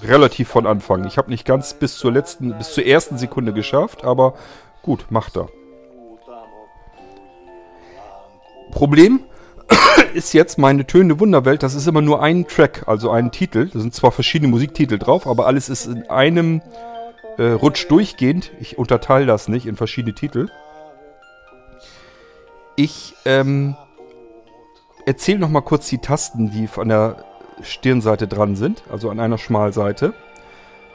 Speaker 1: Relativ von Anfang. Ich habe nicht ganz bis zur letzten, bis zur ersten Sekunde geschafft, aber gut, macht er. Problem ist jetzt meine tönende Wunderwelt. Das ist immer nur ein Track, also ein Titel. Da sind zwar verschiedene Musiktitel drauf, aber alles ist in einem äh, Rutsch durchgehend. Ich unterteile das nicht in verschiedene Titel. Ich ähm, erzähle noch mal kurz die Tasten, die an der Stirnseite dran sind, also an einer Schmalseite.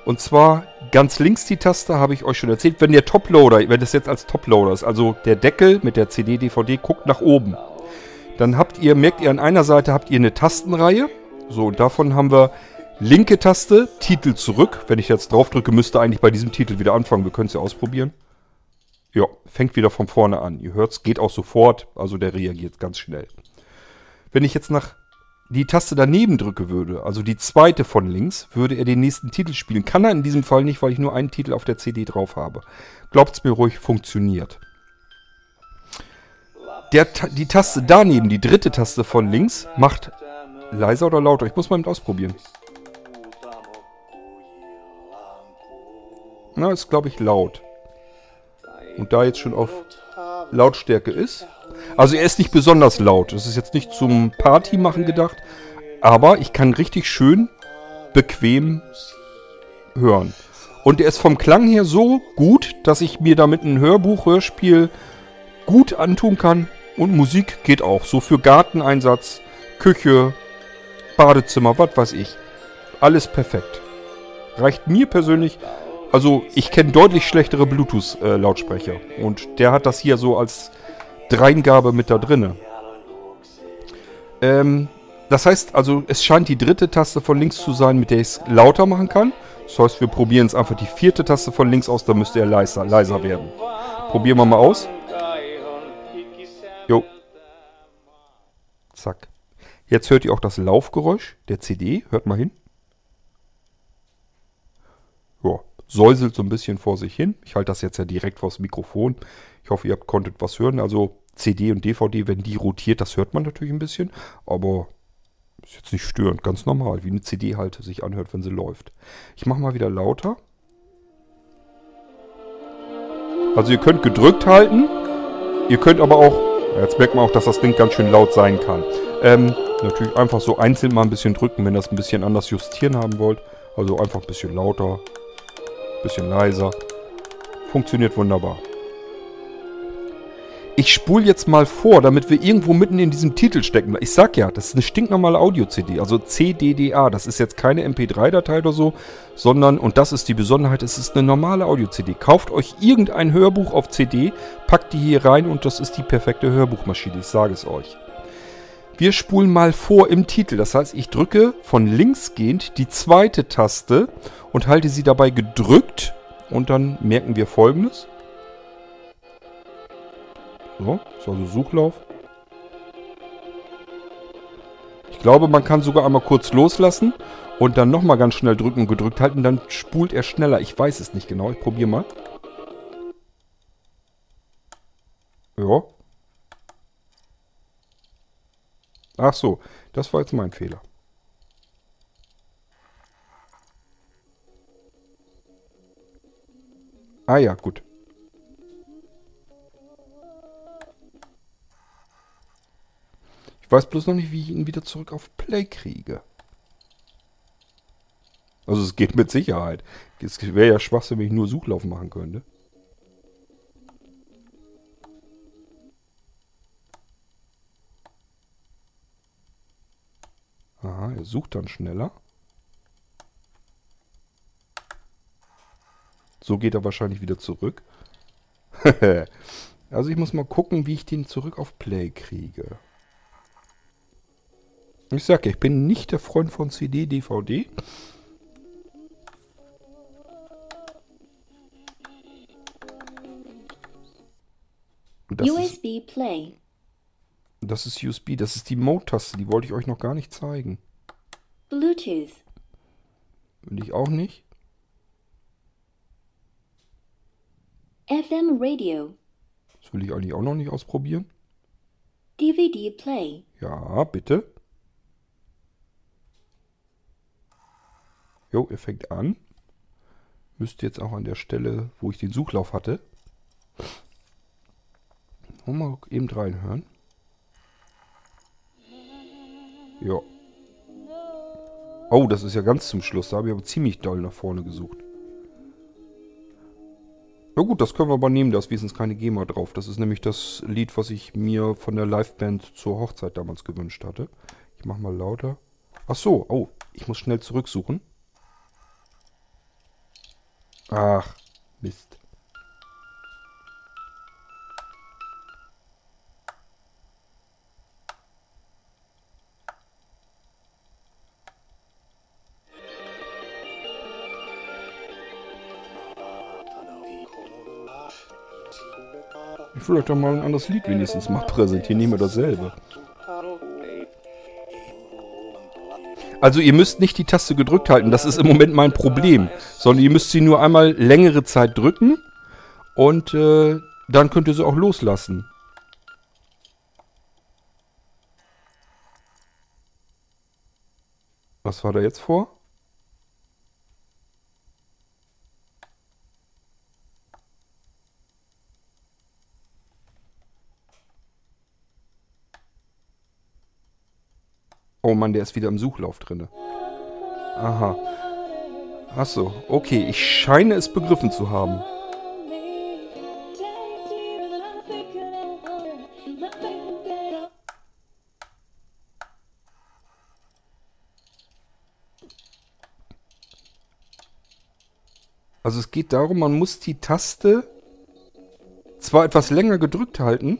Speaker 1: Und zwar ganz links die Taste, habe ich euch schon erzählt. Wenn der Toploader, wenn das jetzt als Toploader ist, also der Deckel mit der CD, DVD guckt nach oben. Dann habt ihr, merkt ihr an einer Seite habt ihr eine Tastenreihe. So, und davon haben wir linke Taste, Titel zurück. Wenn ich jetzt drauf drücke, müsste eigentlich bei diesem Titel wieder anfangen. Wir können es ja ausprobieren. Ja, fängt wieder von vorne an. Ihr hört es, geht auch sofort. Also der reagiert ganz schnell. Wenn ich jetzt nach die Taste daneben drücke würde, also die zweite von links, würde er den nächsten Titel spielen. Kann er in diesem Fall nicht, weil ich nur einen Titel auf der CD drauf habe. Glaubt's mir ruhig, funktioniert. Der, die Taste daneben, die dritte Taste von links, macht leiser oder lauter. Ich muss mal mit ausprobieren. Na, ist glaube ich laut. Und da jetzt schon auf Lautstärke ist, also er ist nicht besonders laut. Das ist jetzt nicht zum Party machen gedacht. Aber ich kann richtig schön bequem hören. Und er ist vom Klang her so gut, dass ich mir damit ein Hörbuch, Hörspiel gut antun kann. Und Musik geht auch. So für Garteneinsatz, Küche, Badezimmer, was weiß ich. Alles perfekt. Reicht mir persönlich. Also ich kenne deutlich schlechtere Bluetooth-Lautsprecher. Äh, und der hat das hier so als Dreingabe mit da drinne. Ähm, das heißt also, es scheint die dritte Taste von links zu sein, mit der ich es lauter machen kann. Das heißt, wir probieren jetzt einfach die vierte Taste von links aus, dann müsste er leiser, leiser werden. Probieren wir mal aus. Zack. Jetzt hört ihr auch das Laufgeräusch der CD. Hört mal hin. Ja, säuselt so ein bisschen vor sich hin. Ich halte das jetzt ja direkt vors Mikrofon. Ich hoffe, ihr konntet was hören. Also CD und DVD, wenn die rotiert, das hört man natürlich ein bisschen. Aber ist jetzt nicht störend, ganz normal, wie eine CD halt sich anhört, wenn sie läuft. Ich mache mal wieder lauter. Also ihr könnt gedrückt halten. Ihr könnt aber auch, jetzt merkt man auch, dass das Ding ganz schön laut sein kann. Ähm, natürlich einfach so einzeln mal ein bisschen drücken, wenn ihr das ein bisschen anders justieren haben wollt. Also einfach ein bisschen lauter, ein bisschen leiser. Funktioniert wunderbar. Ich spule jetzt mal vor, damit wir irgendwo mitten in diesem Titel stecken. Ich sag ja, das ist eine stinknormale Audio-CD, also CDDA. Das ist jetzt keine MP3-Datei oder so, sondern, und das ist die Besonderheit, es ist eine normale Audio-CD. Kauft euch irgendein Hörbuch auf CD, packt die hier rein und das ist die perfekte Hörbuchmaschine, ich sage es euch. Wir spulen mal vor im Titel. Das heißt, ich drücke von links gehend die zweite Taste und halte sie dabei gedrückt. Und dann merken wir folgendes. So, ist also Suchlauf. Ich glaube, man kann sogar einmal kurz loslassen und dann nochmal ganz schnell drücken und gedrückt halten. Dann spult er schneller. Ich weiß es nicht genau. Ich probiere mal. Ja. Ach so, das war jetzt mein Fehler. Ah ja, gut. Ich weiß bloß noch nicht, wie ich ihn wieder zurück auf Play kriege. Also es geht mit Sicherheit. Es wäre ja Schwachsinn, wenn ich nur Suchlauf machen könnte. Aha, er sucht dann schneller. So geht er wahrscheinlich wieder zurück. also ich muss mal gucken, wie ich den zurück auf Play kriege. Ich sag ja, ich bin nicht der Freund von CD, DVD. USB ist, Play. Das ist USB, das ist die Mode-Taste, die wollte ich euch noch gar nicht zeigen. Bluetooth. Will ich auch nicht. FM Radio. Das will ich eigentlich auch noch nicht ausprobieren. DVD Play. Ja, bitte. Jo, er fängt an. Müsste jetzt auch an der Stelle, wo ich den Suchlauf hatte. Und mal eben reinhören. Ja. Oh, das ist ja ganz zum Schluss. Da habe ich aber ziemlich doll nach vorne gesucht. Na gut, das können wir aber nehmen. Da ist wenigstens keine GEMA drauf. Das ist nämlich das Lied, was ich mir von der Liveband zur Hochzeit damals gewünscht hatte. Ich mach mal lauter. Ach so, oh, ich muss schnell zurücksuchen. Ach, Mist. Ich will euch doch mal ein anderes Lied wenigstens mal präsentieren, nehmen wir dasselbe. Also ihr müsst nicht die Taste gedrückt halten, das ist im Moment mein Problem. Sondern ihr müsst sie nur einmal längere Zeit drücken und äh, dann könnt ihr sie auch loslassen. Was war da jetzt vor? Oh Mann, der ist wieder im Suchlauf drinne. Aha. Achso, okay. Ich scheine es begriffen zu haben. Also es geht darum, man muss die Taste zwar etwas länger gedrückt halten,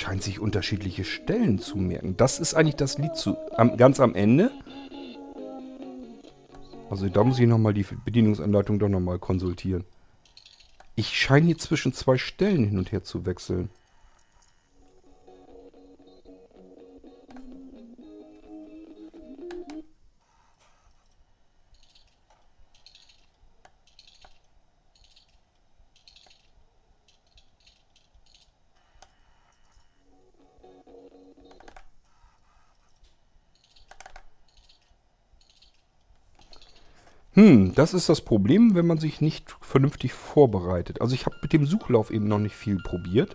Speaker 1: scheint sich unterschiedliche Stellen zu merken. Das ist eigentlich das Lied zu, am, ganz am Ende. Also da muss ich nochmal die Bedienungsanleitung doch nochmal konsultieren. Ich scheine hier zwischen zwei Stellen hin und her zu wechseln. Hm, das ist das Problem, wenn man sich nicht vernünftig vorbereitet. Also ich habe mit dem Suchlauf eben noch nicht viel probiert.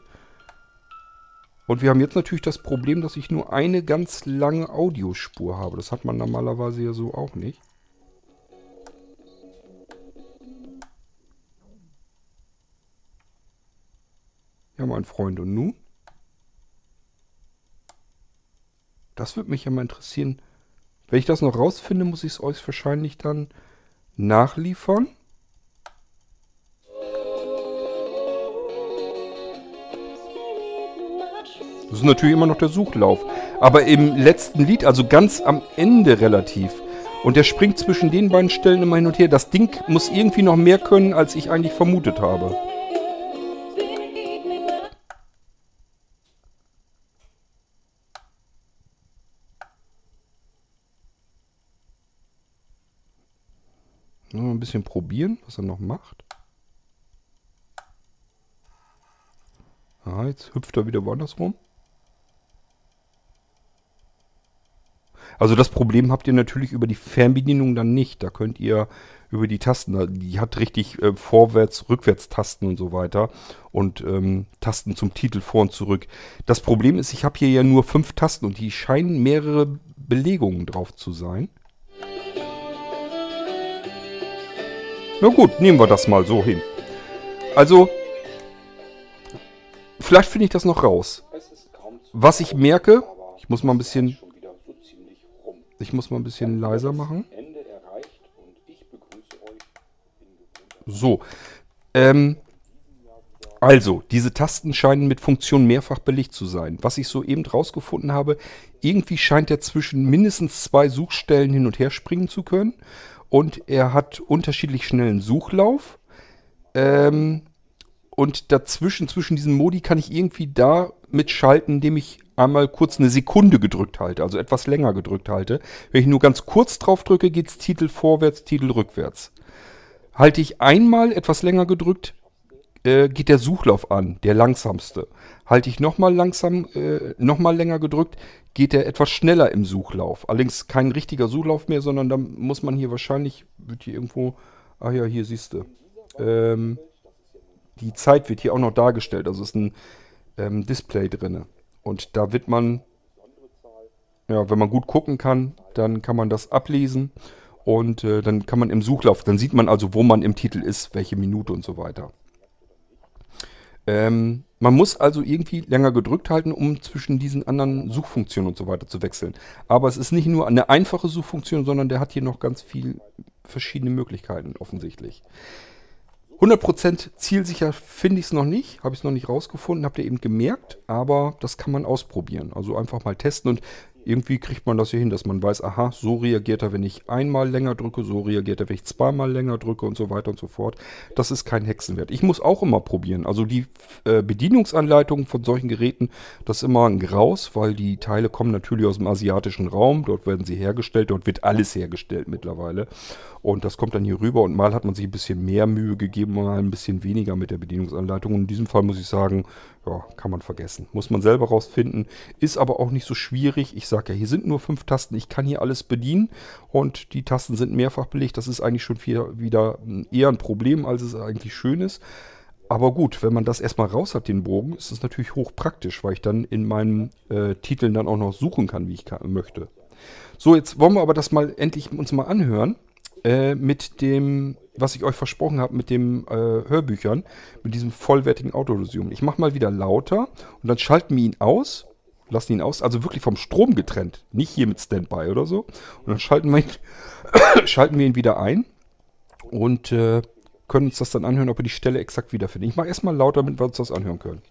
Speaker 1: Und wir haben jetzt natürlich das Problem, dass ich nur eine ganz lange Audiospur habe. Das hat man normalerweise ja so auch nicht. Ja, mein Freund, und nun? Das würde mich ja mal interessieren. Wenn ich das noch rausfinde, muss ich es euch wahrscheinlich dann nachliefern. Das ist natürlich immer noch der Suchlauf. Aber im letzten Lied, also ganz am Ende relativ. Und der springt zwischen den beiden Stellen immer hin und her. Das Ding muss irgendwie noch mehr können, als ich eigentlich vermutet habe. Ein bisschen probieren, was er noch macht. Ah, jetzt hüpft er wieder woanders rum. Also das Problem habt ihr natürlich über die Fernbedienung dann nicht. Da könnt ihr über die Tasten, die hat richtig äh, Vorwärts-, Rückwärts-Tasten und so weiter und ähm, Tasten zum Titel vor und zurück. Das Problem ist, ich habe hier ja nur fünf Tasten und die scheinen mehrere Belegungen drauf zu sein. Na gut, nehmen wir das mal so hin. Also, vielleicht finde ich das noch raus. Was ich merke, ich muss mal ein bisschen, ich muss mal ein bisschen leiser machen. So, ähm, also, diese Tasten scheinen mit Funktion mehrfach belegt zu sein. Was ich soeben rausgefunden habe, irgendwie scheint er zwischen mindestens zwei Suchstellen hin und her springen zu können und er hat unterschiedlich schnellen Suchlauf. Ähm, und dazwischen, zwischen diesen Modi kann ich irgendwie da mitschalten, indem ich einmal kurz eine Sekunde gedrückt halte, also etwas länger gedrückt halte. Wenn ich nur ganz kurz drauf drücke, geht es Titel vorwärts, Titel rückwärts. Halte ich einmal etwas länger gedrückt, äh, geht der Suchlauf an, der langsamste. Halte ich nochmal langsam, äh, nochmal länger gedrückt, geht er etwas schneller im Suchlauf. Allerdings kein richtiger Suchlauf mehr, sondern da muss man hier wahrscheinlich, wird hier irgendwo, ah ja, hier siehst du, ähm, die Zeit wird hier auch noch dargestellt. Also ist ein ähm, Display drin. Und da wird man, ja, wenn man gut gucken kann, dann kann man das ablesen. Und äh, dann kann man im Suchlauf, dann sieht man also, wo man im Titel ist, welche Minute und so weiter. Ähm, man muss also irgendwie länger gedrückt halten, um zwischen diesen anderen Suchfunktionen und so weiter zu wechseln. Aber es ist nicht nur eine einfache Suchfunktion, sondern der hat hier noch ganz viel verschiedene Möglichkeiten offensichtlich. 100% zielsicher finde ich es noch nicht, habe ich es noch nicht rausgefunden, habt ihr eben gemerkt, aber das kann man ausprobieren. Also einfach mal testen und irgendwie kriegt man das hier hin, dass man weiß, aha, so reagiert er, wenn ich einmal länger drücke, so reagiert er, wenn ich zweimal länger drücke und so weiter und so fort. Das ist kein Hexenwert. Ich muss auch immer probieren. Also die äh, Bedienungsanleitungen von solchen Geräten, das ist immer ein Graus, weil die Teile kommen natürlich aus dem asiatischen Raum. Dort werden sie hergestellt, dort wird alles hergestellt mittlerweile. Und das kommt dann hier rüber und mal hat man sich ein bisschen mehr Mühe gegeben, mal ein bisschen weniger mit der Bedienungsanleitung. Und in diesem Fall muss ich sagen, ja, kann man vergessen. Muss man selber rausfinden. Ist aber auch nicht so schwierig. Ich sage ja, hier sind nur fünf Tasten. Ich kann hier alles bedienen und die Tasten sind mehrfach belegt. Das ist eigentlich schon viel, wieder eher ein Problem, als es eigentlich schön ist. Aber gut, wenn man das erstmal raus hat, den Bogen, ist es natürlich hochpraktisch, weil ich dann in meinen äh, Titeln dann auch noch suchen kann, wie ich kann, möchte. So, jetzt wollen wir aber das mal endlich uns mal anhören äh, mit dem, was ich euch versprochen habe, mit den äh, Hörbüchern, mit diesem vollwertigen Autolosium. Ich mache mal wieder lauter und dann schalten wir ihn aus, lassen ihn aus, also wirklich vom Strom getrennt, nicht hier mit Standby oder so. Und dann schalten wir ihn, schalten wir ihn wieder ein und äh, können uns das dann anhören, ob wir die Stelle exakt wiederfinden. Ich mache erstmal lauter, damit wir uns das anhören können.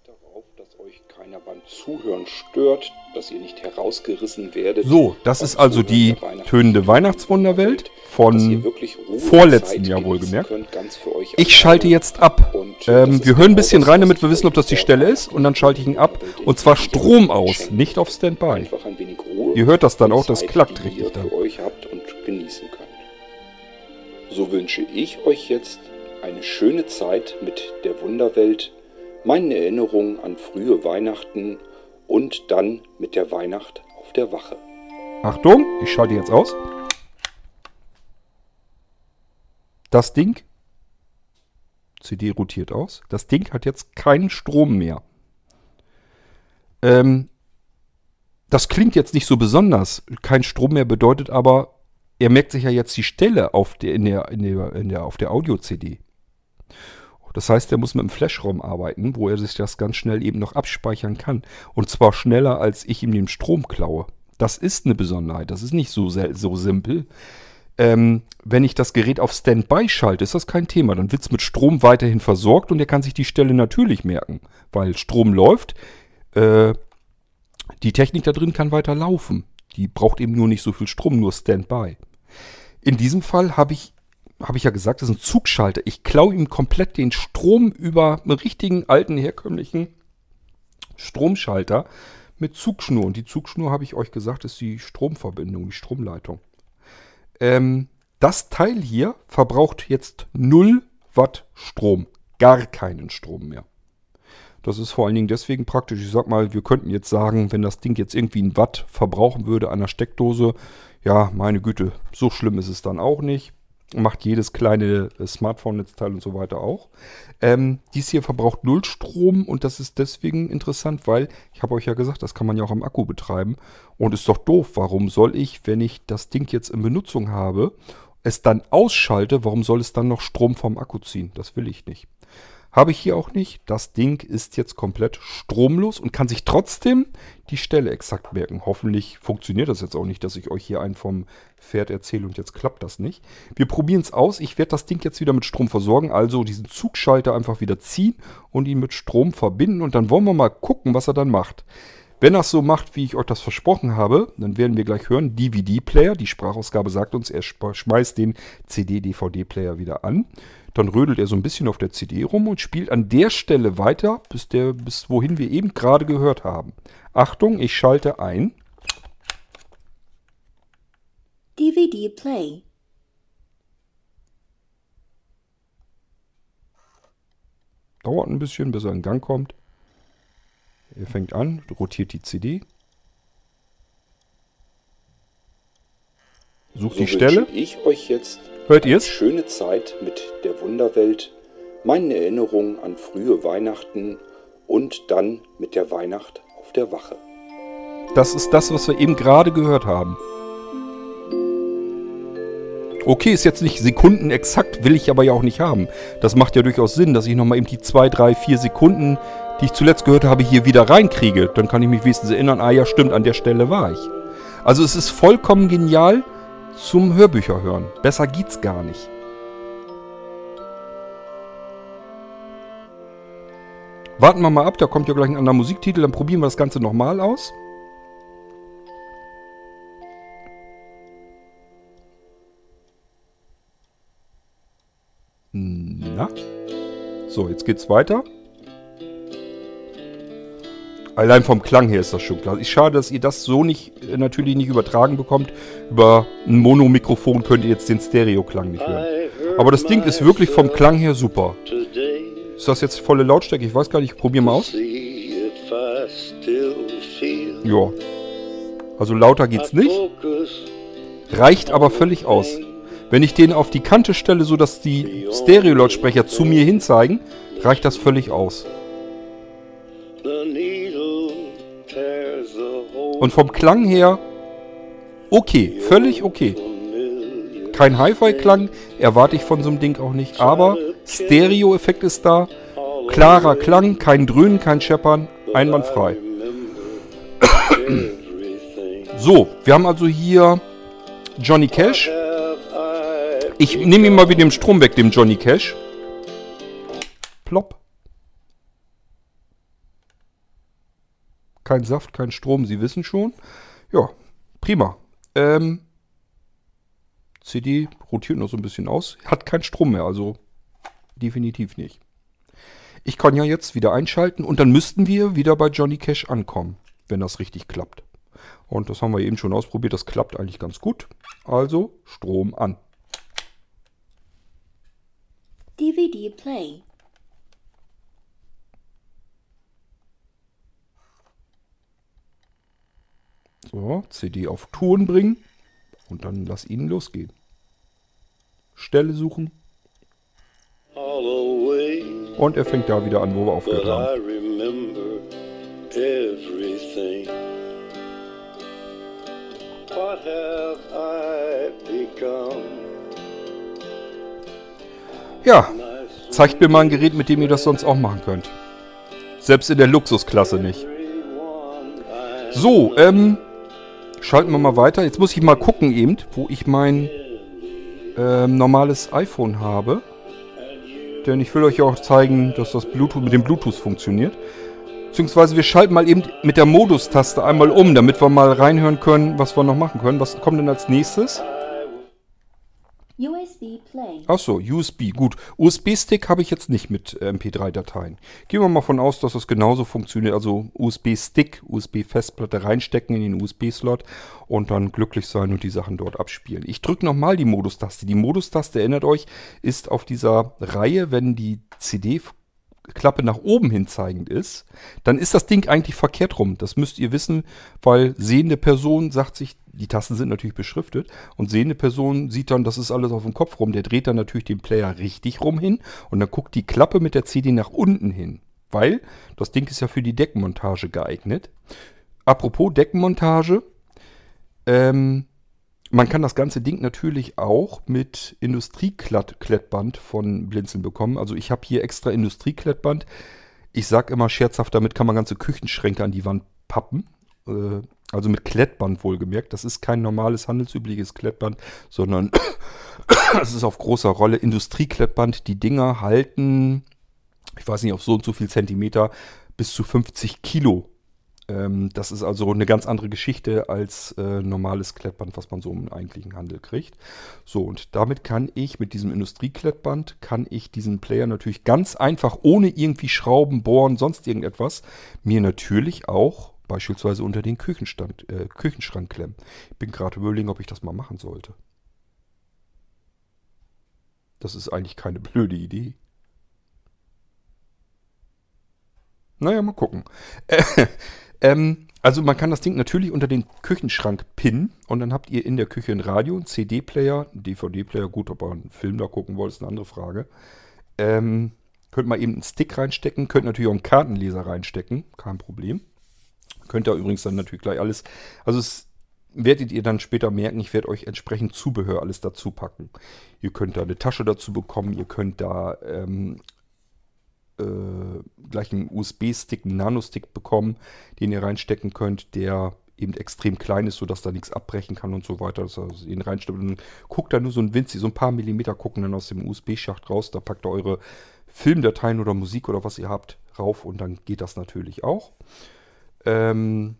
Speaker 2: Zuhören stört, dass ihr nicht herausgerissen werdet.
Speaker 1: So, das ist also die tönende Weihnachtswunderwelt von vorletzten Jahr wohlgemerkt. Ich schalte jetzt ab. Ähm, wir hören ein bisschen rein, damit wir wissen, ob das die Stelle ist. Und dann schalte ich ihn ab. Und zwar Strom aus, nicht auf Standby. Ihr hört das dann auch, das klackt richtig dann.
Speaker 2: So wünsche ich euch jetzt eine schöne Zeit mit der Wunderwelt meinen Erinnerungen an frühe Weihnachten und dann mit der Weihnacht auf der Wache.
Speaker 1: Achtung, ich schalte jetzt aus. Das Ding, CD rotiert aus, das Ding hat jetzt keinen Strom mehr. Ähm, das klingt jetzt nicht so besonders. Kein Strom mehr bedeutet aber, er merkt sich ja jetzt die Stelle auf der, in der, in der, in der, auf der Audio-CD. Das heißt, er muss mit einem Flashraum arbeiten, wo er sich das ganz schnell eben noch abspeichern kann. Und zwar schneller, als ich ihm den Strom klaue. Das ist eine Besonderheit. Das ist nicht so, so simpel. Ähm, wenn ich das Gerät auf Standby schalte, ist das kein Thema. Dann wird es mit Strom weiterhin versorgt und er kann sich die Stelle natürlich merken, weil Strom läuft. Äh, die Technik da drin kann weiter laufen. Die braucht eben nur nicht so viel Strom, nur Standby. In diesem Fall habe ich habe ich ja gesagt, das ist ein Zugschalter. Ich klaue ihm komplett den Strom über einen richtigen alten herkömmlichen Stromschalter mit Zugschnur. Und die Zugschnur, habe ich euch gesagt, ist die Stromverbindung, die Stromleitung. Ähm, das Teil hier verbraucht jetzt 0 Watt Strom. Gar keinen Strom mehr. Das ist vor allen Dingen deswegen praktisch. Ich sag mal, wir könnten jetzt sagen, wenn das Ding jetzt irgendwie ein Watt verbrauchen würde an der Steckdose, ja, meine Güte, so schlimm ist es dann auch nicht. Macht jedes kleine äh, Smartphone-Netzteil und so weiter auch. Ähm, dies hier verbraucht null Strom und das ist deswegen interessant, weil ich habe euch ja gesagt, das kann man ja auch am Akku betreiben. Und ist doch doof. Warum soll ich, wenn ich das Ding jetzt in Benutzung habe, es dann ausschalte, warum soll es dann noch Strom vom Akku ziehen? Das will ich nicht. Habe ich hier auch nicht. Das Ding ist jetzt komplett stromlos und kann sich trotzdem die Stelle exakt merken. Hoffentlich funktioniert das jetzt auch nicht, dass ich euch hier einen vom Pferd erzähle und jetzt klappt das nicht. Wir probieren es aus. Ich werde das Ding jetzt wieder mit Strom versorgen. Also diesen Zugschalter einfach wieder ziehen und ihn mit Strom verbinden. Und dann wollen wir mal gucken, was er dann macht. Wenn er es so macht, wie ich euch das versprochen habe, dann werden wir gleich hören, DVD-Player, die Sprachausgabe sagt uns, er schmeißt den CD-DVD-Player wieder an. Dann rödelt er so ein bisschen auf der CD rum und spielt an der Stelle weiter, bis, der, bis wohin wir eben gerade gehört haben. Achtung, ich schalte ein. DVD Dauert ein bisschen, bis er in Gang kommt. Er fängt an, rotiert die CD. Sucht
Speaker 2: So
Speaker 1: die Stelle.
Speaker 2: ich euch jetzt
Speaker 1: Hört ihr's?
Speaker 2: schöne Zeit mit der Wunderwelt, meinen Erinnerungen an frühe Weihnachten und dann mit der Weihnacht auf der Wache.
Speaker 1: Das ist das, was wir eben gerade gehört haben. Okay, ist jetzt nicht Sekunden exakt, will ich aber ja auch nicht haben. Das macht ja durchaus Sinn, dass ich nochmal eben die 2, 3, 4 Sekunden, die ich zuletzt gehört habe, hier wieder reinkriege. Dann kann ich mich wenigstens erinnern, ah ja, stimmt, an der Stelle war ich. Also es ist vollkommen genial zum Hörbücher hören. Besser geht's gar nicht. Warten wir mal ab, da kommt ja gleich ein anderer Musiktitel, dann probieren wir das Ganze nochmal aus. Na? So, jetzt geht's weiter. Allein vom Klang her ist das schon klar. Ist schade, dass ihr das so nicht äh, natürlich nicht übertragen bekommt. Über ein Monomikrofon könnt ihr jetzt den Stereoklang nicht hören. Aber das Ding ist wirklich vom Klang her super. Ist das jetzt volle Lautstärke? Ich weiß gar nicht. Ich probier mal aus. Ja. Also lauter geht's nicht. Reicht aber völlig aus. Wenn ich den auf die Kante stelle, sodass die Stereo-Lautsprecher zu mir hin zeigen, reicht das völlig aus. Und vom Klang her okay, völlig okay. Kein Hi-Fi-Klang, erwarte ich von so einem Ding auch nicht, aber Stereo-Effekt ist da, klarer Klang, kein Dröhnen, kein Scheppern, einwandfrei. So, wir haben also hier Johnny Cash. Ich nehme ihm mal wieder den Strom weg, dem Johnny Cash. Plopp. Kein Saft, kein Strom, Sie wissen schon. Ja, prima. Ähm, CD rotiert noch so ein bisschen aus. Hat keinen Strom mehr, also definitiv nicht. Ich kann ja jetzt wieder einschalten und dann müssten wir wieder bei Johnny Cash ankommen, wenn das richtig klappt. Und das haben wir eben schon ausprobiert, das klappt eigentlich ganz gut. Also Strom an.
Speaker 3: DVD play.
Speaker 1: So, CD auf Ton bringen und dann lass ihn losgehen. Stelle suchen und er fängt da wieder an, wo wir aufgehört haben. Ja, zeigt mir mal ein Gerät, mit dem ihr das sonst auch machen könnt. Selbst in der Luxusklasse nicht. So, ähm, schalten wir mal weiter. Jetzt muss ich mal gucken eben, wo ich mein ähm, normales iPhone habe. Denn ich will euch ja auch zeigen, dass das Bluetooth mit dem Bluetooth funktioniert. Beziehungsweise wir schalten mal eben mit der Modus-Taste einmal um, damit wir mal reinhören können, was wir noch machen können. Was kommt denn als nächstes?
Speaker 3: USB play.
Speaker 1: Achso, USB. Gut. USB-Stick habe ich jetzt nicht mit äh, MP3-Dateien. Gehen wir mal von aus, dass das genauso funktioniert. Also USB-Stick, USB-Festplatte reinstecken in den USB-Slot und dann glücklich sein und die Sachen dort abspielen. Ich drücke nochmal die Modus-Taste. Die Modus-Taste, erinnert euch, ist auf dieser Reihe, wenn die CD Klappe nach oben hin zeigend ist, dann ist das Ding eigentlich verkehrt rum. Das müsst ihr wissen, weil sehende Person sagt sich, die Tasten sind natürlich beschriftet und sehende Person sieht dann, das ist alles auf dem Kopf rum. Der dreht dann natürlich den Player richtig rum hin und dann guckt die Klappe mit der CD nach unten hin, weil das Ding ist ja für die Deckenmontage geeignet. Apropos Deckenmontage, ähm, man kann das ganze Ding natürlich auch mit Industrieklettband von Blinzeln bekommen. Also ich habe hier extra Industrieklettband. Ich sage immer scherzhaft, damit kann man ganze Küchenschränke an die Wand pappen. Äh, also mit Klettband wohlgemerkt. Das ist kein normales handelsübliches Klettband, sondern es ist auf großer Rolle Industrieklettband. Die Dinger halten, ich weiß nicht, auf so und so viel Zentimeter bis zu 50 Kilo ähm, das ist also eine ganz andere Geschichte als äh, normales Klettband, was man so im eigentlichen Handel kriegt. So, und damit kann ich mit diesem Industrieklettband, kann ich diesen Player natürlich ganz einfach, ohne irgendwie Schrauben, Bohren, sonst irgendetwas, mir natürlich auch beispielsweise unter den Küchenstand, äh, Küchenschrank klemmen. Ich bin gerade überlegen, ob ich das mal machen sollte. Das ist eigentlich keine blöde Idee. Naja, mal gucken. Äh, ähm, also man kann das Ding natürlich unter den Küchenschrank pinnen und dann habt ihr in der Küche ein Radio, einen CD-Player, einen DVD-Player. Gut, ob ihr einen Film da gucken wollt, ist eine andere Frage. Ähm, könnt mal eben einen Stick reinstecken, könnt natürlich auch einen Kartenleser reinstecken, kein Problem. Könnt ihr übrigens dann natürlich gleich alles, also es werdet ihr dann später merken, ich werde euch entsprechend Zubehör alles dazu packen. Ihr könnt da eine Tasche dazu bekommen, ihr könnt da ähm, äh, gleich einen USB-Stick, einen Nano-Stick bekommen, den ihr reinstecken könnt, der eben extrem klein ist, sodass da nichts abbrechen kann und so weiter. Dass ihr ihn reinsteckt und dann guckt da nur so ein winzig, so ein paar Millimeter gucken dann aus dem USB-Schacht raus. Da packt ihr eure Filmdateien oder Musik oder was ihr habt rauf und dann geht das natürlich auch. Ähm,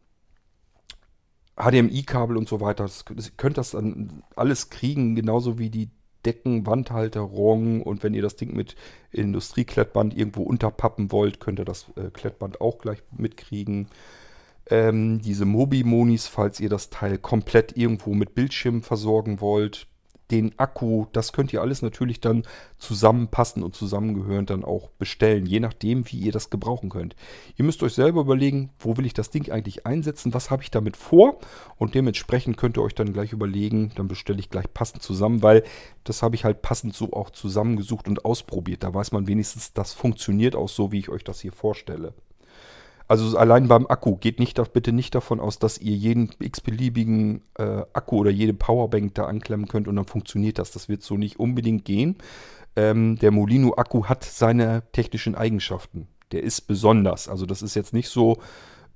Speaker 1: HDMI-Kabel und so weiter, das, das, könnt das dann alles kriegen, genauso wie die Decken, Wandhalterung und wenn ihr das Ding mit Industrieklettband irgendwo unterpappen wollt, könnt ihr das äh, Klettband auch gleich mitkriegen. Ähm, diese Mobi-Monis, falls ihr das Teil komplett irgendwo mit Bildschirm versorgen wollt, den Akku, das könnt ihr alles natürlich dann zusammenpassen und zusammengehörend dann auch bestellen, je nachdem, wie ihr das gebrauchen könnt. Ihr müsst euch selber überlegen, wo will ich das Ding eigentlich einsetzen, was habe ich damit vor und dementsprechend könnt ihr euch dann gleich überlegen, dann bestelle ich gleich passend zusammen, weil das habe ich halt passend so auch zusammengesucht und ausprobiert. Da weiß man wenigstens, das funktioniert auch so, wie ich euch das hier vorstelle. Also allein beim Akku geht nicht, bitte nicht davon aus, dass ihr jeden x-beliebigen äh, Akku oder jede Powerbank da anklemmen könnt und dann funktioniert das. Das wird so nicht unbedingt gehen. Ähm, der Molino-Akku hat seine technischen Eigenschaften. Der ist besonders. Also das ist jetzt nicht so,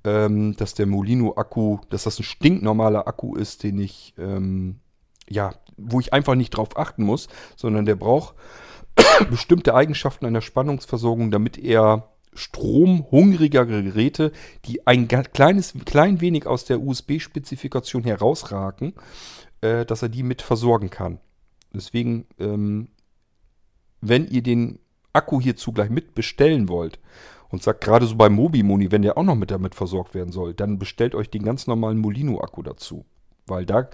Speaker 1: ähm, dass der Molino-Akku, dass das ein stinknormaler Akku ist, den ich, ähm, ja, wo ich einfach nicht drauf achten muss, sondern der braucht bestimmte Eigenschaften einer Spannungsversorgung, damit er stromhungrigere Geräte, die ein kleines, klein wenig aus der USB-Spezifikation herausragen, äh, dass er die mit versorgen kann. Deswegen, ähm, wenn ihr den Akku hierzu gleich mit bestellen wollt und sagt gerade so beim Mobimoni, wenn der auch noch mit damit versorgt werden soll, dann bestellt euch den ganz normalen Molino-Akku dazu. Weil da,